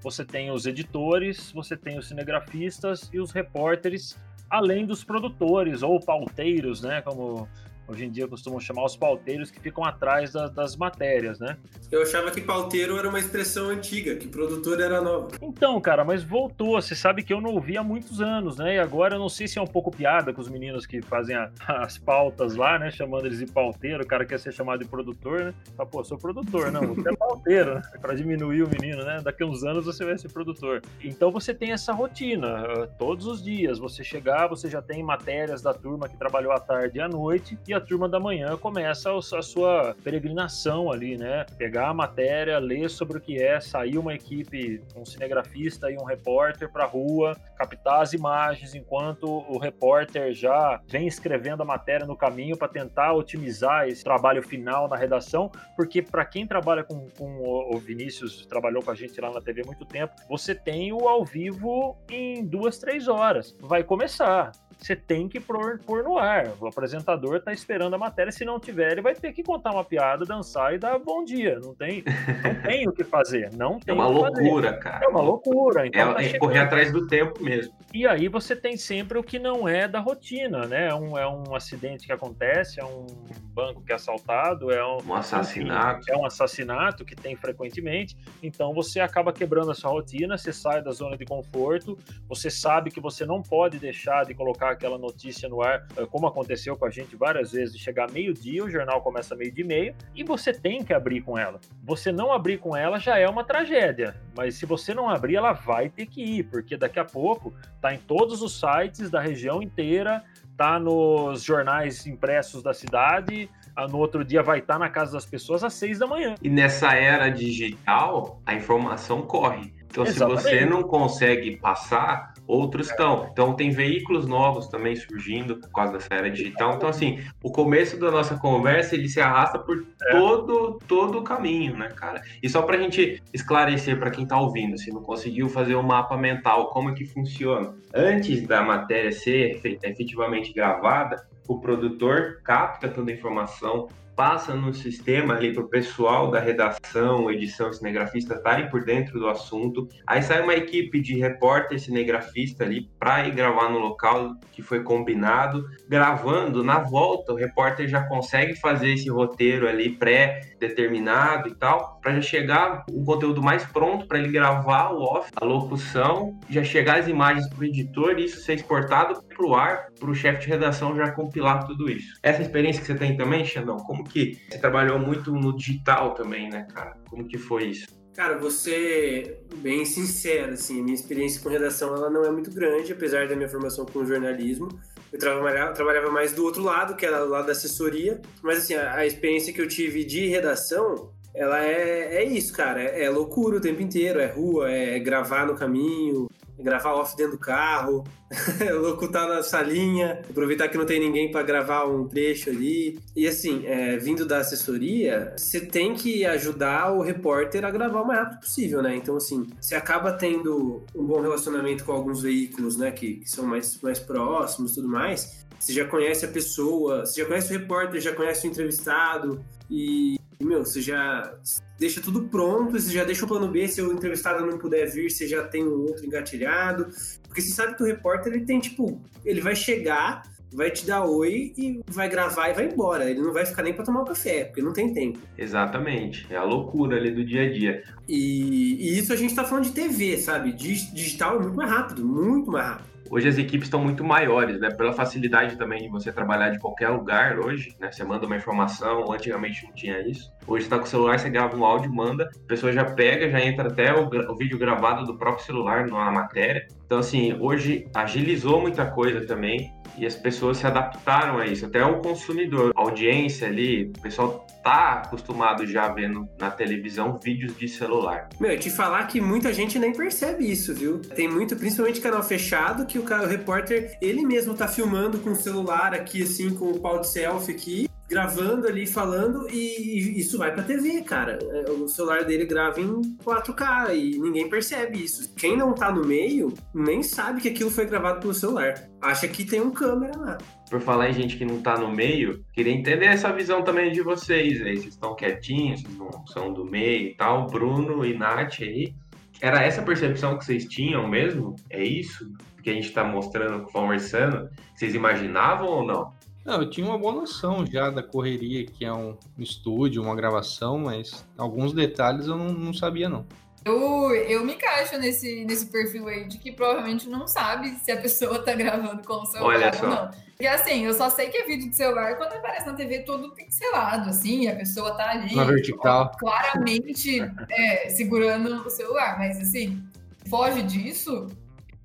você tem os editores, você tem os cinegrafistas e os repórteres, além dos produtores ou pauteiros, né, como Hoje em dia costumam chamar os pauteiros que ficam atrás das, das matérias, né? Eu achava que pauteiro era uma expressão antiga, que produtor era nova. Então, cara, mas voltou. Você sabe que eu não ouvi há muitos anos, né? E agora eu não sei se é um pouco piada com os meninos que fazem a, as pautas lá, né? Chamando eles de pauteiro. O cara quer ser chamado de produtor, né? Fala, pô, sou produtor. Não, você é pauteiro, né? Pra diminuir o menino, né? Daqui a uns anos você vai ser produtor. Então você tem essa rotina. Uh, todos os dias. Você chegar, você já tem matérias da turma que trabalhou à tarde e à noite. E turma da manhã começa a sua peregrinação ali, né? Pegar a matéria, ler sobre o que é, sair uma equipe, um cinegrafista e um repórter para rua, captar as imagens, enquanto o repórter já vem escrevendo a matéria no caminho para tentar otimizar esse trabalho final na redação, porque para quem trabalha com, com o Vinícius, trabalhou com a gente lá na TV há muito tempo, você tem o ao vivo em duas, três horas. Vai começar você tem que pôr, pôr no ar. O apresentador está esperando a matéria, se não tiver, ele vai ter que contar uma piada, dançar e dar bom dia. Não tem, não tem o que fazer. Não é tem é uma loucura, fazer. cara. É uma loucura. Então é, tá é correr atrás do tempo mesmo. E aí você tem sempre o que não é da rotina, né? É um, é um acidente que acontece, é um banco que é assaltado, é um, um assassinato. Enfim, é um assassinato que tem frequentemente. Então você acaba quebrando a sua rotina, você sai da zona de conforto, você sabe que você não pode deixar de colocar aquela notícia no ar, eh, como aconteceu com a gente várias vezes, de chegar meio-dia, o jornal começa meio-dia e meio, e você tem que abrir com ela. Você não abrir com ela já é uma tragédia, mas se você não abrir, ela vai ter que ir, porque daqui a pouco tá em todos os sites da região inteira, tá nos jornais impressos da cidade, ah, no outro dia vai estar tá na casa das pessoas às seis da manhã. E nessa era digital, a informação corre. Então, Exatamente. se você não consegue passar, outros estão. Então, tem veículos novos também surgindo por causa dessa era digital. Então, assim, o começo da nossa conversa, ele se arrasta por é. todo, todo o caminho, né, cara? E só para a gente esclarecer para quem está ouvindo, se não conseguiu fazer um mapa mental, como é que funciona. Antes da matéria ser efetivamente gravada, o produtor capta toda a informação, passa no sistema ali para o pessoal da redação, edição, cinegrafista estarem por dentro do assunto. Aí sai uma equipe de repórter, cinegrafista ali para ir gravar no local que foi combinado. Gravando, na volta, o repórter já consegue fazer esse roteiro ali pré-determinado e tal, para já chegar um conteúdo mais pronto para ele gravar o off, a locução, já chegar as imagens para o editor e isso ser exportado para o ar, para o chefe de redação já compilar tudo isso. Essa experiência que você tem também, Xandão, como que você trabalhou muito no digital também, né, cara? Como que foi isso? Cara, você bem sincero, assim, minha experiência com redação ela não é muito grande, apesar da minha formação com jornalismo. Eu trabalhava, trabalhava mais do outro lado, que era o lado da assessoria, mas assim, a, a experiência que eu tive de redação, ela é, é isso, cara, é, é loucura o tempo inteiro, é rua, é gravar no caminho, gravar off dentro do carro, locutar na salinha, aproveitar que não tem ninguém para gravar um trecho ali. E assim, é, vindo da assessoria, você tem que ajudar o repórter a gravar o mais rápido possível, né? Então, assim, você acaba tendo um bom relacionamento com alguns veículos, né, que, que são mais, mais próximos e tudo mais. Você já conhece a pessoa, você já conhece o repórter, já conhece o entrevistado, e, meu, você já deixa tudo pronto, você já deixa o plano B, se o entrevistado não puder vir, você já tem um outro engatilhado. Porque você sabe que o repórter, ele tem, tipo, ele vai chegar, vai te dar oi e vai gravar e vai embora. Ele não vai ficar nem para tomar um café, porque não tem tempo. Exatamente. É a loucura ali do dia a dia. E, e isso a gente tá falando de TV, sabe? Digital é muito mais rápido, muito mais rápido. Hoje as equipes estão muito maiores, né? Pela facilidade também de você trabalhar de qualquer lugar hoje, né? Você manda uma informação, antigamente não tinha isso. Hoje está com o celular, você grava um áudio, manda, a pessoa já pega, já entra até o, o vídeo gravado do próprio celular na matéria. Então, assim, hoje agilizou muita coisa também e as pessoas se adaptaram a isso. Até o consumidor, a audiência ali, o pessoal tá acostumado já vendo na televisão vídeos de celular. Meu, te falar que muita gente nem percebe isso, viu? Tem muito, principalmente canal fechado, que o, cara, o repórter, ele mesmo tá filmando com o celular aqui, assim, com o pau de selfie aqui, gravando ali, falando, e isso vai pra TV, cara. É, o celular dele grava em 4K e ninguém percebe isso. Quem não tá no meio, nem sabe que aquilo foi gravado pelo celular. Acha que tem um câmera lá. Por falar em gente que não tá no meio, queria entender essa visão também de vocês aí. Vocês estão quietinhos, não são do meio e tal. Bruno e Nath aí. Era essa percepção que vocês tinham mesmo? É isso que a gente tá mostrando, conversando? Vocês imaginavam ou não? Não, eu tinha uma boa noção já da correria que é um estúdio, uma gravação, mas alguns detalhes eu não, não sabia, não. Eu, eu me encaixo nesse, nesse perfil aí de que provavelmente não sabe se a pessoa tá gravando com o celular ou não. E assim, eu só sei que é vídeo de celular quando aparece na TV todo pixelado, assim, a pessoa tá ali. Na vertical. Claramente é, segurando o celular. Mas assim, foge disso,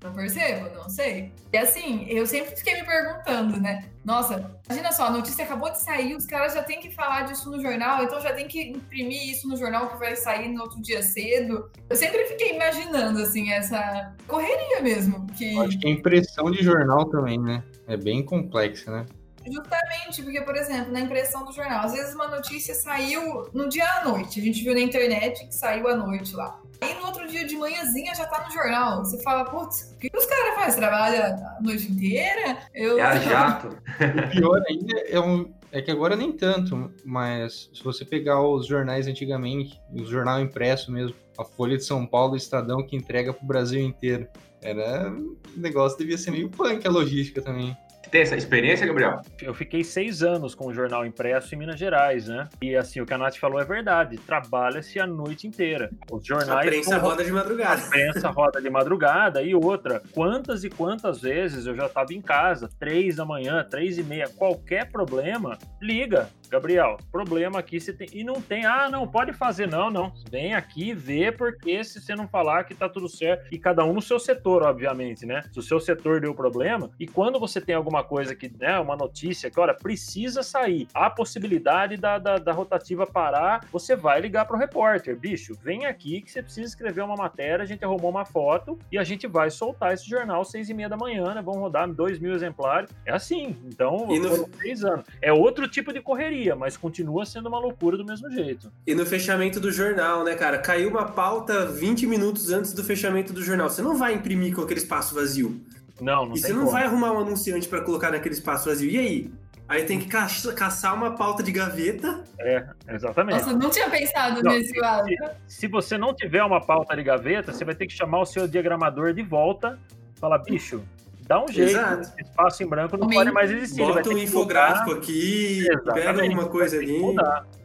não percebo, não sei. E assim, eu sempre fiquei me perguntando, né? Nossa, imagina só, a notícia acabou de sair, os caras já têm que falar disso no jornal, então já tem que imprimir isso no jornal que vai sair no outro dia cedo. Eu sempre fiquei imaginando, assim, essa correria mesmo. Que... Acho que a impressão de jornal também, né? É bem complexa, né? Justamente, porque, por exemplo, na impressão do jornal, às vezes uma notícia saiu no dia à noite. A gente viu na internet que saiu à noite lá. Aí no outro dia de manhãzinha já tá no jornal. Você fala, putz, o que os caras fazem? Trabalha a noite inteira? Eu... É a jato. o pior ainda é, um, é que agora nem tanto, mas se você pegar os jornais antigamente, o jornal impresso mesmo, a Folha de São Paulo, o Estadão, que entrega pro Brasil inteiro. Era. O negócio devia ser meio punk a logística também tem essa experiência, Gabriel? Eu fiquei seis anos com o jornal impresso em Minas Gerais, né? E assim, o que a Nath falou é verdade. Trabalha-se a noite inteira. Os jornais. A prensa roda de madrugada. A prensa roda de madrugada. E outra, quantas e quantas vezes eu já estava em casa, três da manhã, três e meia, qualquer problema, liga. Gabriel, problema aqui você tem. E não tem, ah, não, pode fazer, não, não. Vem aqui ver, porque se você não falar que tá tudo certo, e cada um no seu setor, obviamente, né? Se o seu setor deu problema, e quando você tem alguma coisa que, né, uma notícia que, olha, precisa sair, há possibilidade da, da, da rotativa parar, você vai ligar pro repórter, bicho, vem aqui que você precisa escrever uma matéria, a gente arrumou uma foto e a gente vai soltar esse jornal às seis e meia da manhã, né? Vamos rodar dois mil exemplares. É assim. Então, e no... seis anos. É outro tipo de correria mas continua sendo uma loucura do mesmo jeito. E no fechamento do jornal, né, cara? Caiu uma pauta 20 minutos antes do fechamento do jornal. Você não vai imprimir com aquele espaço vazio. Não, não E você não como. vai arrumar um anunciante para colocar naquele espaço vazio. E aí? Aí tem que ca caçar uma pauta de gaveta. É, exatamente. Nossa, não tinha pensado não, nesse lado. Se, se, você não tiver uma pauta de gaveta, você vai ter que chamar o seu diagramador de volta. Falar, bicho, dá um jeito. Exato. Espaço em branco não pode mais existir. Bota um infográfico aqui, Exatamente. pega alguma coisa ali.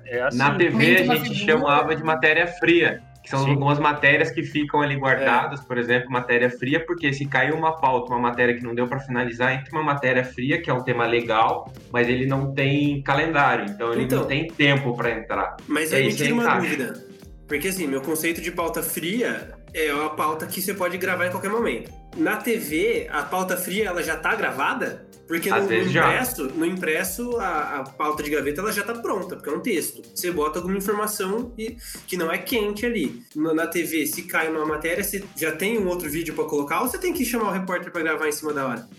É assim, Na TV a gente chamava de matéria fria. Que são Sim. algumas matérias que ficam ali guardadas, é. por exemplo, matéria fria, porque se caiu uma pauta, uma matéria que não deu para finalizar, entre uma matéria fria, que é um tema legal, mas ele não tem calendário, então ele então, não tem tempo para entrar. Mas aí me tira uma dúvida. Porque assim, meu conceito de pauta fria é uma pauta que você pode gravar em qualquer momento. Na TV, a pauta fria ela já tá gravada? Porque no, no, impresso, no impresso a, a, pauta de gaveta ela já tá pronta, porque é um texto. Você bota alguma informação e, que não é quente ali. Na, na TV, se cai uma matéria, você já tem um outro vídeo para colocar ou você tem que chamar o repórter para gravar em cima da hora?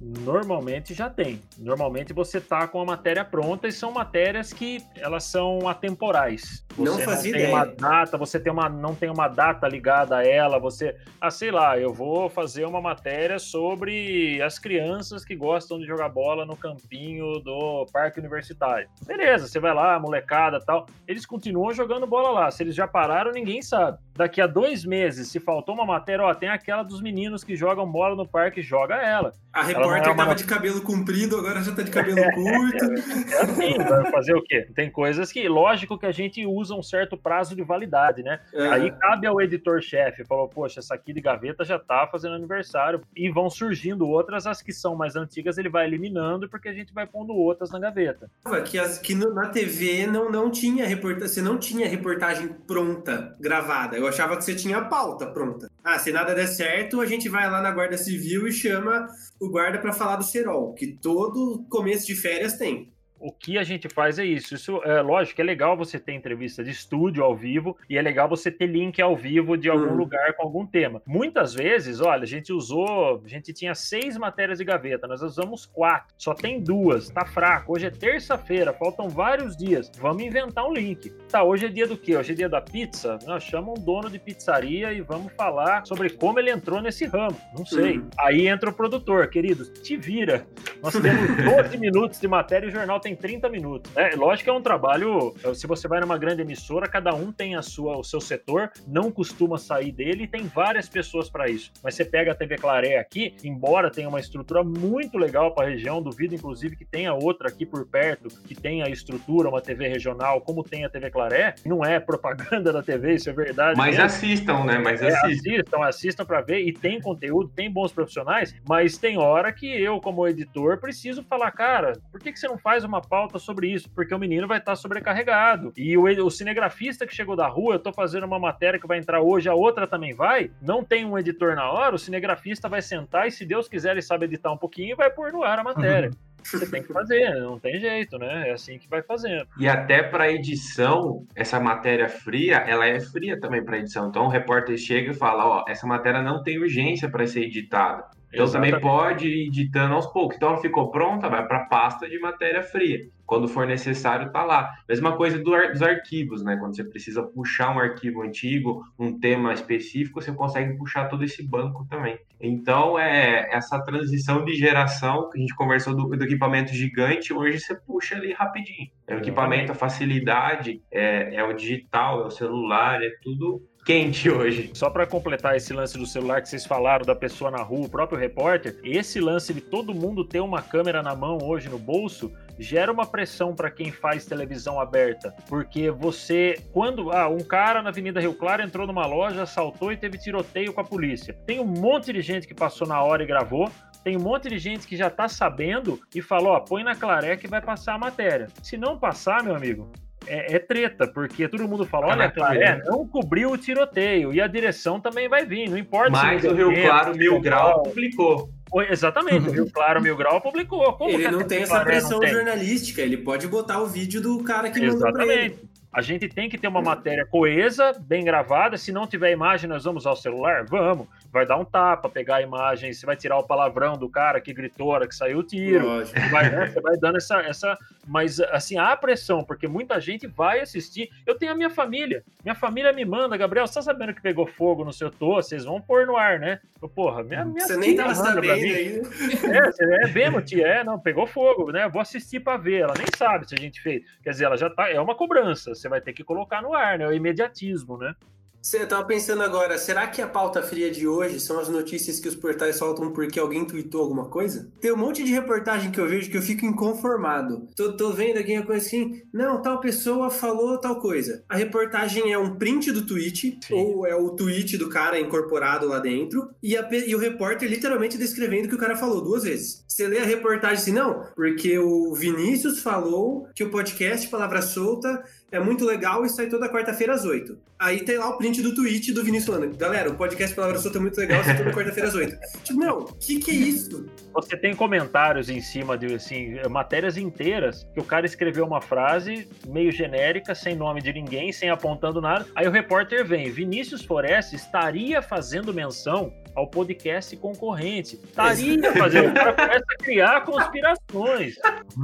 Normalmente já tem. Normalmente você tá com a matéria pronta e são matérias que elas são atemporais. Você não fazia não ideia. uma data, você tem uma, não tem uma data ligada a ela, você, ah, sei lá, eu vou fazer uma matéria sobre as crianças que gostam de jogar bola no campinho do parque universitário. Beleza, você vai lá, molecada, tal. Eles continuam jogando bola lá. Se eles já pararam, ninguém sabe. Daqui a dois meses, se faltou uma matéria, ó, tem aquela dos meninos que jogam bola no parque, joga ela. A ela repórter é uma... tava de cabelo comprido, agora já tá de cabelo curto. É assim, vai fazer o quê? Tem coisas que, lógico que a gente usa um certo prazo de validade, né? É. Aí cabe ao editor-chefe, falou, poxa, essa aqui de gaveta já tá fazendo aniversário, e vão surgindo outras, as que são mais antigas ele vai eliminando, porque a gente vai pondo outras na gaveta. Que, as, que na TV não, não tinha reportagem, você não tinha reportagem pronta, gravada. Eu achava que você tinha a pauta pronta. Ah, se nada der certo, a gente vai lá na Guarda Civil e chama o guarda para falar do Serol, que todo começo de férias tem o que a gente faz é isso. Isso é lógico, é legal você ter entrevista de estúdio ao vivo e é legal você ter link ao vivo de algum uhum. lugar com algum tema. Muitas vezes, olha, a gente usou, a gente tinha seis matérias de gaveta, nós usamos quatro, só tem duas, tá fraco. Hoje é terça-feira, faltam vários dias. Vamos inventar um link. Tá, hoje é dia do quê? Hoje é dia da pizza? Nós chamamos um dono de pizzaria e vamos falar sobre como ele entrou nesse ramo. Não sei. Uhum. Aí entra o produtor, queridos, te vira. Nós temos 12 minutos de matéria e o jornal tem tem 30 minutos. É, lógico que é um trabalho. Se você vai numa grande emissora, cada um tem a sua, o seu setor, não costuma sair dele e tem várias pessoas para isso. Mas você pega a TV Claré aqui, embora tenha uma estrutura muito legal para a região, duvido inclusive que tenha outra aqui por perto que tenha a estrutura, uma TV regional, como tem a TV Claré. Não é propaganda da TV, isso é verdade. Mas mesmo. assistam, né? Mas é, assistam. assistam, assistam para ver e tem conteúdo, tem bons profissionais, mas tem hora que eu, como editor, preciso falar, cara, por que, que você não faz uma uma pauta sobre isso, porque o menino vai estar sobrecarregado. E o, o cinegrafista que chegou da rua, eu tô fazendo uma matéria que vai entrar hoje, a outra também vai, não tem um editor na hora, o cinegrafista vai sentar e, se Deus quiser, ele sabe editar um pouquinho e vai pôr no ar a matéria. Uhum. Você tem que fazer, não tem jeito, né? É assim que vai fazendo. E até para edição, essa matéria fria, ela é fria também para edição. Então o repórter chega e fala: Ó, essa matéria não tem urgência para ser editada. Então Exatamente. também pode ir editando aos poucos. Então ela ficou pronta, vai para pasta de matéria fria. Quando for necessário, tá lá. Mesma coisa do ar, dos arquivos, né? Quando você precisa puxar um arquivo antigo, um tema específico, você consegue puxar todo esse banco também. Então é essa transição de geração que a gente conversou do, do equipamento gigante, hoje você puxa ali rapidinho. É o equipamento, a facilidade, é, é o digital, é o celular, é tudo quente hoje. Só para completar esse lance do celular que vocês falaram da pessoa na rua, o próprio repórter, esse lance de todo mundo ter uma câmera na mão hoje no bolso gera uma pressão para quem faz televisão aberta, porque você, quando ah, um cara na Avenida Rio Claro entrou numa loja, assaltou e teve tiroteio com a polícia. Tem um monte de gente que passou na hora e gravou, tem um monte de gente que já tá sabendo e falou, ó, põe na Claré que vai passar a matéria. Se não passar, meu amigo, é, é, treta, porque todo mundo fala, olha, Claré não cobriu o tiroteio, e a direção também vai vir, não importa Mas se o Rio Claro Mil Grau publicou. Exatamente, Rio Claro Mil Grau publicou. Como ele não tem essa pressão jornalística, ele pode botar o vídeo do cara que mandou pra ele. A gente tem que ter uma matéria coesa, bem gravada. Se não tiver imagem, nós vamos usar o celular? Vamos vai dar um tapa, pegar a imagem, você vai tirar o palavrão do cara que gritou, hora que saiu o tiro. Vai, né, você vai dando essa, essa. Mas, assim, há pressão, porque muita gente vai assistir. Eu tenho a minha família. Minha família me manda, Gabriel, você tá sabendo que pegou fogo no seu tô? Vocês vão pôr no ar, né? Eu, porra, minha, minha Você nem tava sabendo aí. É, você é mesmo, tia. É, não, pegou fogo, né? Vou assistir pra ver. Ela nem sabe se a gente fez. Quer dizer, ela já tá. É uma cobrança. Você vai ter que colocar no ar, né? É o imediatismo, né? Você tava pensando agora, será que a pauta fria de hoje são as notícias que os portais soltam porque alguém tweetou alguma coisa? Tem um monte de reportagem que eu vejo que eu fico inconformado. Tô, tô vendo uma coisa assim, não, tal pessoa falou tal coisa. A reportagem é um print do tweet, Sim. ou é o tweet do cara incorporado lá dentro, e, a, e o repórter literalmente descrevendo o que o cara falou duas vezes. Você lê a reportagem assim, não, porque o Vinícius falou que o podcast Palavra Solta é muito legal e sai toda quarta-feira às oito. Aí tem lá o print do tweet do Vinícius falando: Galera, o podcast Palavra Solta é muito legal, sai toda quarta-feira às oito. Tipo, meu, o que, que é isso? Você tem comentários em cima de, assim, matérias inteiras que o cara escreveu uma frase meio genérica, sem nome de ninguém, sem apontando nada. Aí o repórter vem: Vinícius Forest estaria fazendo menção ao podcast concorrente. Estaria fazendo. O cara começa a criar conspirações.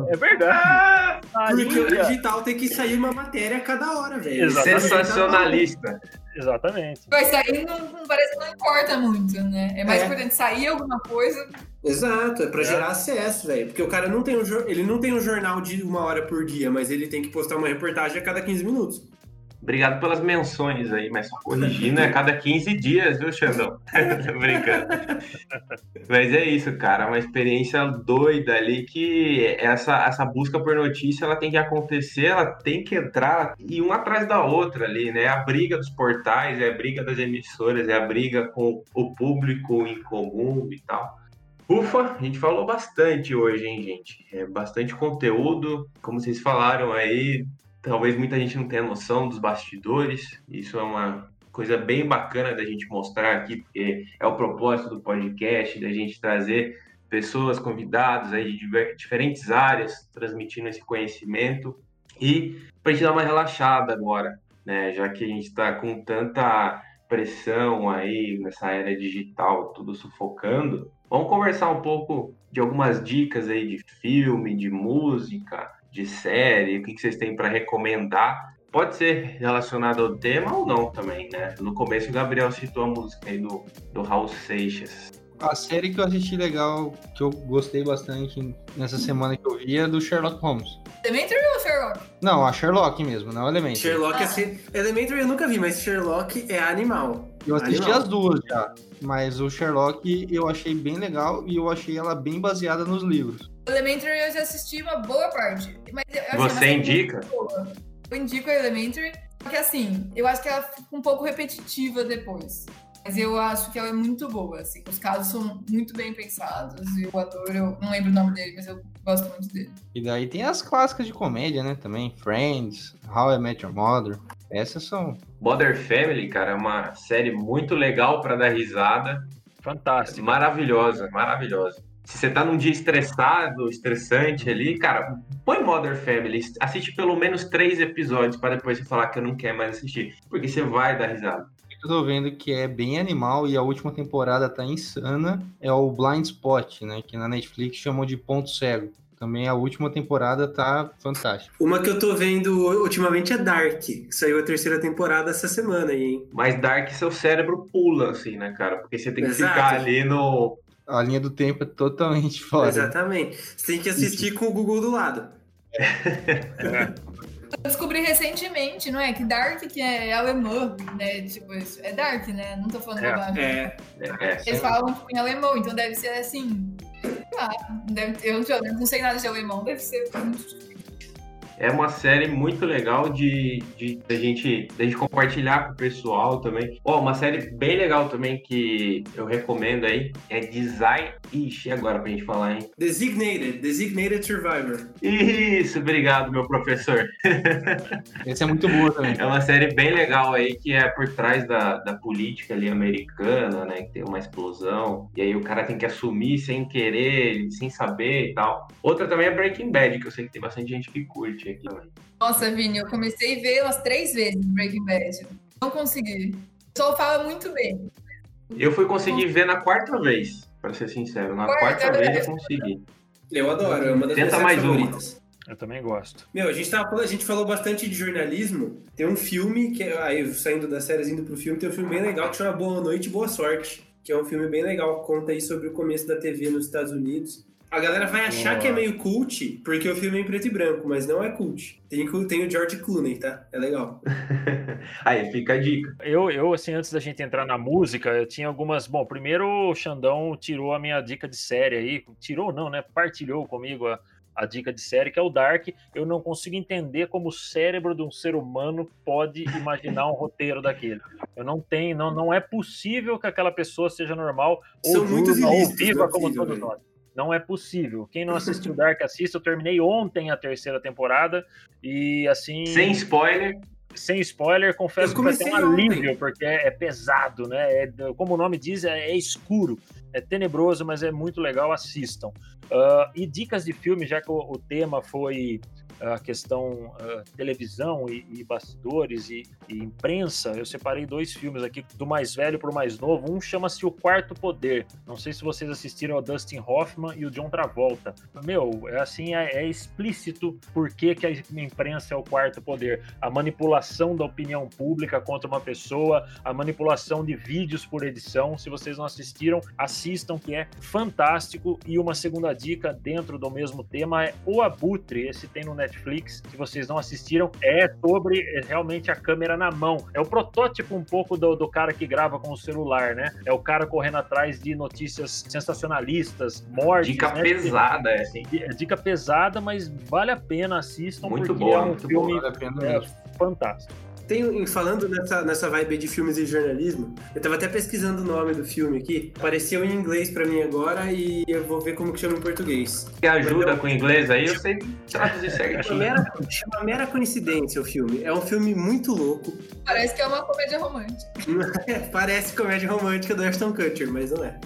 É verdade. Porque o digital tem que sair uma matéria a cada hora, velho. Sensacionalista. Exatamente. Mas sair não, não, parece que não importa muito, né? É mais é. importante sair alguma coisa. Exato, é pra é. gerar acesso, velho. Porque o cara não tem um, ele não tem um jornal de uma hora por dia, mas ele tem que postar uma reportagem a cada 15 minutos. Obrigado pelas menções aí, mas só corrigindo é cada 15 dias, viu, Xandão? Tô brincando. mas é isso, cara, uma experiência doida ali que essa, essa busca por notícia ela tem que acontecer, ela tem que entrar e uma atrás da outra ali, né? A briga dos portais, é a briga das emissoras, é a briga com o público em comum e tal. Ufa, a gente falou bastante hoje, hein, gente? É bastante conteúdo, como vocês falaram aí, talvez muita gente não tenha noção dos bastidores. Isso é uma coisa bem bacana da gente mostrar aqui, porque é o propósito do podcast, da gente trazer pessoas, convidados aí de diferentes áreas, transmitindo esse conhecimento. E para a gente dar uma relaxada agora, né? Já que a gente está com tanta pressão aí nessa era digital, tudo sufocando, vamos conversar um pouco de algumas dicas aí de filme, de música, de série, o que, vocês têm para recomendar. Pode ser relacionado ao tema ou não também, né? No começo o Gabriel citou a música aí do, do Raul Seixas. A série que eu assisti legal, que eu gostei bastante nessa semana que eu vi é do Sherlock Holmes. Elementary ou Sherlock? Não, a Sherlock mesmo, não Elementary. Sherlock ah. assim, Elementary eu nunca vi, mas Sherlock é animal. Eu assisti animal. as duas já, mas o Sherlock eu achei bem legal e eu achei ela bem baseada nos livros. Elementary eu já assisti uma boa parte. Mas Você indica? Eu indico a Elementary, porque assim, eu acho que ela fica um pouco repetitiva depois. Mas eu acho que ela é muito boa, assim. Os casos são muito bem pensados. E o ator, eu não lembro o nome dele, mas eu gosto muito dele. E daí tem as clássicas de comédia, né? Também. Friends, How I Met Your Mother. Essas são. Modern Family, cara, é uma série muito legal para dar risada. Fantástica. Maravilhosa, maravilhosa. Se você tá num dia estressado, estressante ali, cara, põe Modern Family, assiste pelo menos três episódios para depois você falar que eu não quero mais assistir, porque você vai dar risada. Eu tô vendo que é bem animal e a última temporada tá insana, é o Blind Spot, né, que na Netflix chamou de Ponto Cego. Também a última temporada tá fantástica. Uma que eu tô vendo ultimamente é Dark, saiu a terceira temporada essa semana aí, hein? Mas Dark seu cérebro pula, assim, né, cara? Porque você tem que Exato. ficar ali no, a linha do tempo é totalmente fora. Exatamente. Você tem que assistir Isso. com o Google do lado. É. Eu descobri recentemente, não é? Que Dark que é alemã, né? Tipo, é Dark, né? Não tô falando é, bobagem. É, é, é, Eles falam tipo, em alemão, então deve ser assim. Ah, deve, eu, eu não sei nada de alemão, deve ser muito é uma série muito legal de, de, de, gente, de gente compartilhar com o pessoal também. Ó, oh, uma série bem legal também que eu recomendo aí é Design. Ixi, agora pra gente falar, hein? Designated, Designated Survivor. Isso, obrigado, meu professor. Esse é muito boa também. É uma série bem legal aí que é por trás da, da política ali americana, né? Que tem uma explosão. E aí o cara tem que assumir sem querer, sem saber e tal. Outra também é Breaking Bad, que eu sei que tem bastante gente que curte aqui também. Nossa, Vini, eu comecei a ver umas três vezes Breaking Bad. Não consegui. O pessoal fala muito bem. Eu fui conseguir ver na quarta vez, para ser sincero. Na quarta, quarta vez eu consegui. Eu adoro, é uma das Tenta mais favoritas. Uma. Eu também gosto. Meu, a gente, tava, a gente falou bastante de jornalismo. Tem um filme, que é, aí saindo das séries indo pro filme, tem um filme bem legal que chama Boa Noite e Boa Sorte. Que é um filme bem legal, que conta aí sobre o começo da TV nos Estados Unidos A galera vai achar Boa. que é meio cult, porque o filme é em preto e branco, mas não é cult. Tem, tem o George Clooney, tá? É legal. Aí fica a dica. Eu, eu, assim, antes da gente entrar na música, eu tinha algumas. Bom, primeiro o Xandão tirou a minha dica de série aí. Tirou, não, né? Partilhou comigo a, a dica de série, que é o Dark. Eu não consigo entender como o cérebro de um ser humano pode imaginar um roteiro daquele. Eu não tenho, não, não é possível que aquela pessoa seja normal São ou, muitos durma, ou ilícitos, não viva é como todos nós. Não é possível. Quem não assistiu Dark, assista. Eu terminei ontem a terceira temporada e assim. Sem spoiler, sem spoiler, confesso que vai ter um comecei ontem. alívio, porque é, é pesado, né? É- como o nome diz, é, é escuro, é tenebroso, mas é muito legal, assistam. Ah, e dicas de filme, já que o, o tema foi a questão ah, televisão e, e bastidores e, e imprensa, eu separei dois filmes aqui, do mais velho para o mais novo. Um chama-se O Quarto Poder. Não sei se vocês assistiram ao Dustin Hoffman e o John Travolta. Meu, é assim, é, é explícito por que, que a imprensa é o quarto poder. A manipulação da opinião pública contra uma pessoa, a manipulação de vídeos por edição. Se vocês não assistiram, assistam, que é fantástico. E uma segunda dica dentro do mesmo tema é O Abutre. Esse tem no. Se vocês não assistiram, é sobre é, realmente a câmera na mão. É o protótipo um pouco do, do cara que grava com o celular, né? É o cara correndo atrás de notícias sensacionalistas, mortes. dica né? pesada, é assim. Dica pesada, mas vale a pena, assistam, Muito porque boa, é um muito filme Vale a pena é, fantástico. Tem, falando nessa, nessa vibe de filmes e jornalismo, eu tava até pesquisando o nome do filme aqui. Apareceu em inglês pra mim agora e eu vou ver como que chama em português. Que ajuda com o inglês aí, eu sei traduzir Chama certinho. mera, chama mera coincidência o filme. É um filme muito louco. Parece que é uma comédia romântica. Parece comédia romântica do Ashton Kutcher, mas não é.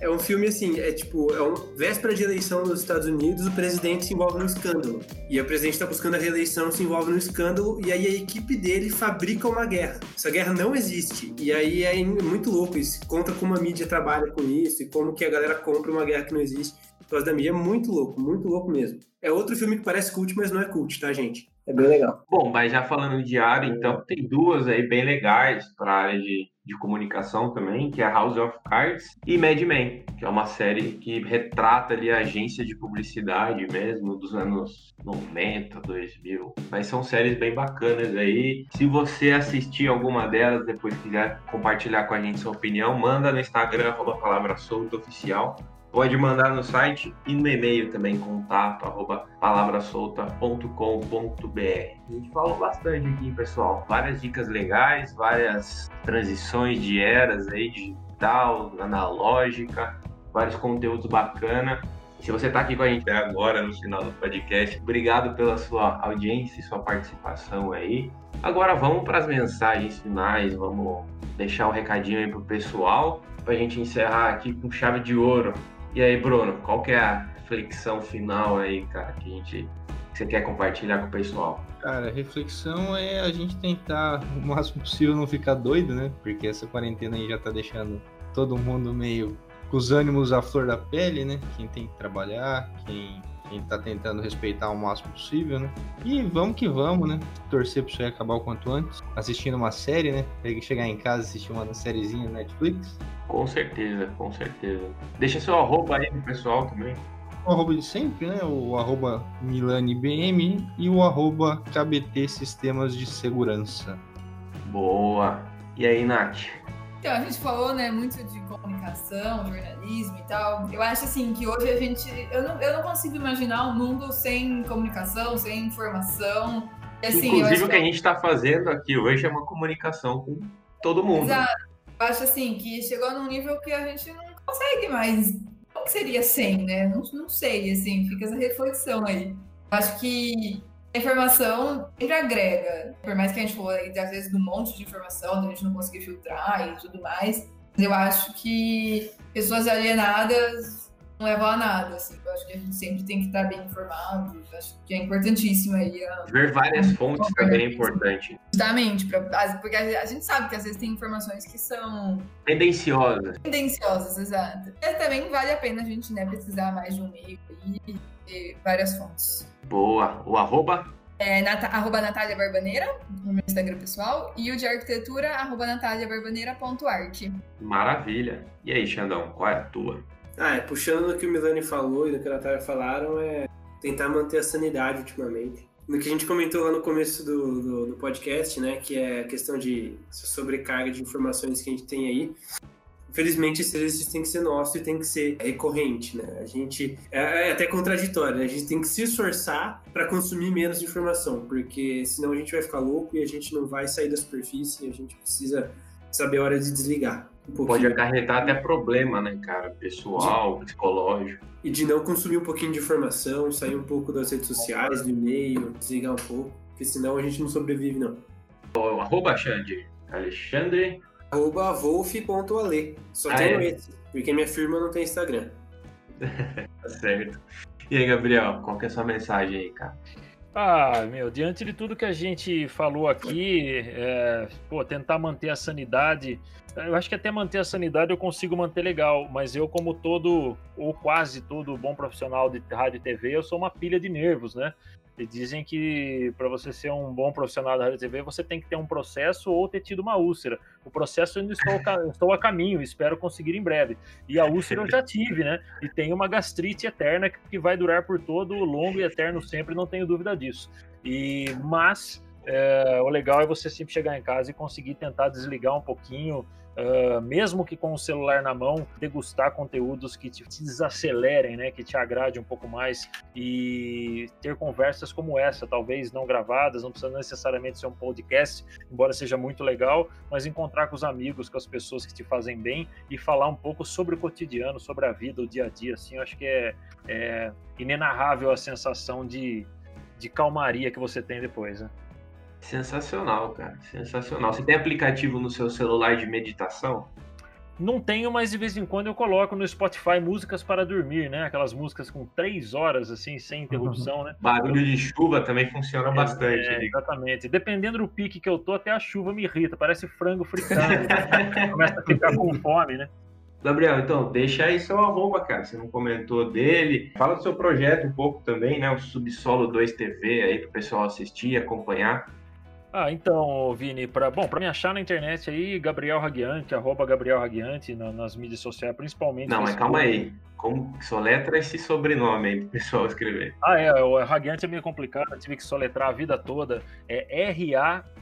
É um filme assim, é tipo, é uma véspera de eleição nos Estados Unidos, o presidente se envolve num escândalo. E o presidente tá buscando a reeleição, se envolve num escândalo, e aí a equipe dele fabrica uma guerra. Essa guerra não existe. E aí é muito louco isso. Conta como a mídia trabalha com isso e como que a galera compra uma guerra que não existe. Por causa da mídia. É muito louco, muito louco mesmo. É outro filme que parece cult, mas não é cult, tá, gente? É bem legal. Bom, mas já falando de área, então, tem duas aí bem legais para área de, de comunicação também, que é House of Cards e Mad Men, que é uma série que retrata ali a agência de publicidade mesmo dos anos 90, 2000. Mas são séries bem bacanas aí. Se você assistir alguma delas, depois quiser compartilhar com a gente sua opinião, manda no Instagram, arroba palavra solta oficial. Pode mandar no site e no e-mail também, contato, arroba palavrasolta.com.br. A gente falou bastante aqui, pessoal. Várias dicas legais, várias transições de eras aí, digital, analógica, vários conteúdos bacanas. Se você está aqui com a gente até agora, no final do podcast, obrigado pela sua audiência e sua participação aí. Agora vamos para as mensagens finais, vamos deixar um recadinho aí pro pessoal, para a gente encerrar aqui com chave de ouro. E aí, Bruno, qual que é a reflexão final aí, cara, que a gente que você quer compartilhar com o pessoal? Cara, a reflexão é a gente tentar o máximo possível não ficar doido, né? Porque essa quarentena aí já tá deixando todo mundo meio com os ânimos à flor da pele, né? Quem tem que trabalhar, quem, quem tá tentando respeitar o máximo possível, né? E vamos que vamos, né? Torcer pra isso aí acabar o quanto antes. Assistindo uma série, né? Pegue chegar em casa e assistir uma sériezinha na Netflix. Com certeza, com certeza. Deixa seu arroba aí pro pessoal também. O arroba de sempre, né? O arroba MilaniBM e o arroba KBT Sistemas de Segurança. Boa. E aí, Nath? Então, a gente falou, né, muito de comunicação, jornalismo e tal. Eu acho, assim, que hoje a gente... Eu não, eu não consigo imaginar um mundo sem comunicação, sem informação. Assim, Inclusive, o que a gente está fazendo aqui hoje é uma comunicação com todo mundo. Exato. Eu acho, assim, que chegou num nível que a gente não consegue mais... Como seria sem, né? Não, não sei, assim, fica essa reflexão aí. Eu acho que a informação sempre agrega. Por mais que a gente aí, às vezes, de um monte de informação, da gente não conseguir filtrar e tudo mais. Eu acho que pessoas alienadas não levam a nada. Assim. Eu acho que a gente sempre tem que estar bem informado. Eu acho que é importantíssimo aí. a- Ver várias fontes também é importante. Justamente, pra- porque a gente sabe que às vezes tem informações que são Tendenciosas. tendenciosas, exato. Mas também vale a pena a gente né, precisar mais de um meio e várias fontes. Boa. O arroba? É nata, arroba Natália Barbaneira, no meu Instagram pessoal, e o de arquitetura, arroba nataliabarbaneira.art. Maravilha. E aí, Xandão, qual é a tua? Ah, é, puxando no que o Milani falou e no que a Natália falaram, é tentar manter a sanidade ultimamente. No que a gente comentou lá no começo do, do, do podcast, né, que é a questão de sobrecarga de informações que a gente tem aí, Infelizmente, esse exercício tem que ser nosso e tem que ser recorrente, né? A gente é, é até contraditório, né? A gente tem que se esforçar para consumir menos informação, porque senão a gente vai ficar louco e a gente não vai sair da superfície. E a gente precisa saber a hora de desligar. Um Pode acarretar até problema, né, cara? Pessoal, de... psicológico. E de não consumir um pouquinho de informação, sair um pouco das redes sociais, do e-mail, desligar um pouco, porque senão a gente não sobrevive, não. Arroba Alexandre. Alexandre arroba wolf.ale. Só ah, tenho é? esse, porque minha firma não tem Instagram. tá certo. E aí, Gabriel, qual que é a sua mensagem aí, cara? Ah, meu, diante de tudo que a gente falou aqui, é, pô, tentar manter a sanidade. Eu acho que até manter a sanidade eu consigo manter legal, mas eu, como todo, ou quase todo bom profissional de rádio e TV, eu sou uma pilha de nervos, né? E dizem que para você ser um bom profissional da rádio TV, você tem que ter um processo ou ter tido uma úlcera. O processo eu ainda estou, estou a caminho, espero conseguir em breve. E a úlcera eu já tive, né? E tem uma gastrite eterna que vai durar por todo o longo e eterno sempre, não tenho dúvida disso. E mas é, o legal é você sempre chegar em casa e conseguir tentar desligar um pouquinho, uh, mesmo que com o celular na mão, degustar conteúdos que te, desacelerem, né, que te agrade um pouco mais e ter conversas como essa, talvez não gravadas, não precisa necessariamente ser um podcast, embora seja muito legal, mas encontrar com os amigos, com as pessoas que te fazem bem e falar um pouco sobre o cotidiano, sobre a vida, o dia a dia, assim, eu acho que é, é inenarrável a sensação de, de calmaria que você tem depois, né? Sensacional, cara. Sensacional. Você tem aplicativo no seu celular de meditação? Não tenho, mas de vez em quando eu coloco no Spotify músicas para dormir, né? Aquelas músicas com três horas, assim, sem interrupção, uhum. né? Barulho de chuva também funciona é, bastante. É, exatamente. Dependendo do pique que eu tô, até a chuva me irrita. Parece frango fritado. né? Começa a ficar com fome, né? Gabriel, então, deixa aí seu arroba, cara. Você não comentou dele. Fala do seu projeto um pouco também, né? O Subsolo 2 TV aí, pro pessoal assistir, acompanhar. Ah, então, Vini, pra, bom, para me achar na internet aí, Gabriel Raguiante, arroba Gabriel Raguiante na, nas mídias sociais, principalmente. Não, mas calma aí. Como soletra esse sobrenome aí pro pessoal escrever? Ah, é, o Raguiante é meio complicado, tive que soletrar a vida toda. É R-A-G-G-H-I-A-N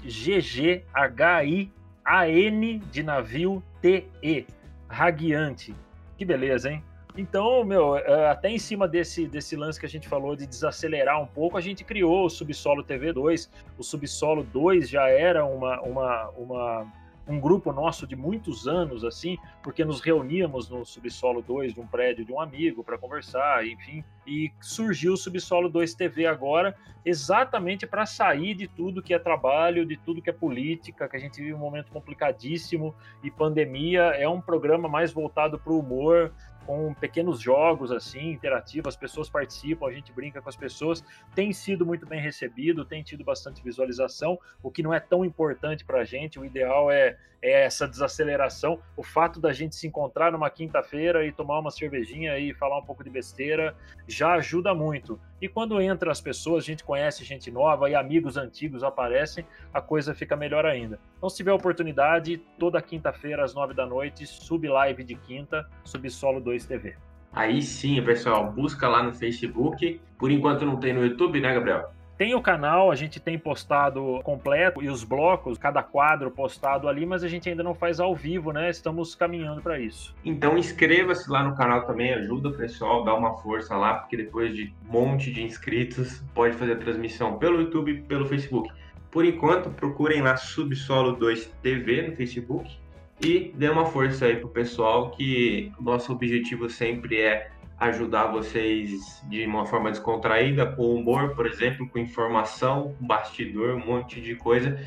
de navio T-E. Raguiante. Que beleza, hein? Então, meu, é, até em cima desse, desse lance que a gente falou de desacelerar um pouco, a gente criou o Subsolo TV 2. O Subsolo 2 já era uma, uma, uma um grupo nosso de muitos anos, assim, porque nos reuníamos no Subsolo 2 de um prédio de um amigo para conversar, enfim, e surgiu o Subsolo 2 TV agora, exatamente para sair de tudo que é trabalho, de tudo que é política, que a gente vive um momento complicadíssimo e pandemia. É um programa mais voltado para o humor, com pequenos jogos assim, interativos, as pessoas participam, a gente brinca com as pessoas, tem sido muito bem recebido, tem tido bastante visualização, o que não é tão importante para a gente, o ideal é, é essa desaceleração, o fato da gente se encontrar numa quinta-feira e tomar uma cervejinha e falar um pouco de besteira já ajuda muito. E quando entra as pessoas, a gente conhece gente nova e amigos antigos aparecem, a coisa fica melhor ainda. Então, se tiver oportunidade, toda quinta-feira às nove da noite, sub live de quinta, Subsolo 2 TV. Aí sim, pessoal, busca lá no Facebook. Por enquanto não tem no YouTube, né, Gabriel? Tem o canal, a gente tem postado completo e os blocos, cada quadro postado ali, mas a gente ainda não faz ao vivo, né? Estamos caminhando para isso. Então inscreva-se lá no canal também, ajuda o pessoal, dá uma força lá, porque depois de um monte de inscritos, pode fazer a transmissão pelo YouTube e pelo Facebook. Por enquanto, procurem lá Subsolo 2 TV no Facebook e dê uma força aí pro pessoal que nosso objetivo sempre é ajudar vocês de uma forma descontraída, com humor, por exemplo, com informação, bastidor, um monte de coisa.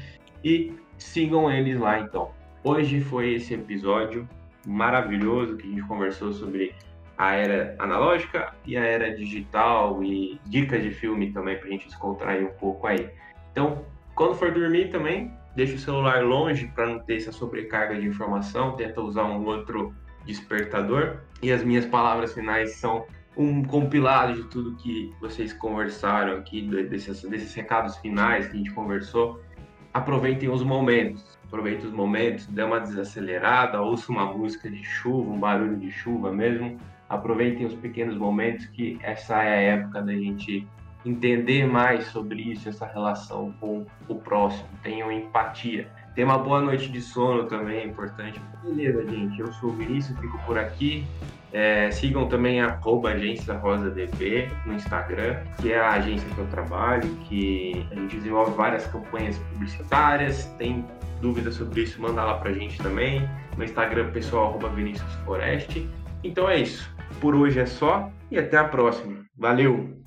E sigam eles lá então. Hoje foi esse episódio maravilhoso que a gente conversou sobre a era analógica e a era digital e dicas de filme também para a gente descontrair um pouco aí. Então, quando for dormir também, deixa o celular longe para não ter essa sobrecarga de informação, tenta usar um outro despertador. E as minhas palavras finais são um compilado de tudo que vocês conversaram aqui, desses, desses recados finais que a gente conversou. Aproveitem os momentos, aproveitem os momentos, dê uma desacelerada, ouça uma música de chuva, um barulho de chuva mesmo, aproveitem os pequenos momentos, que essa é a época da gente entender mais sobre isso, essa relação com o próximo, tenham empatia. Ter uma boa noite de sono também é importante. Beleza, gente. Eu sou o Vinícius, fico por aqui. É, sigam também a agência Rosa DB no Instagram, que é a agência que eu trabalho, que a gente desenvolve várias campanhas publicitárias. Tem dúvidas sobre isso, manda lá pra gente também. No Instagram pessoal, arroba Vinícius Foreste. Então é isso. Por hoje é só e até a próxima. Valeu!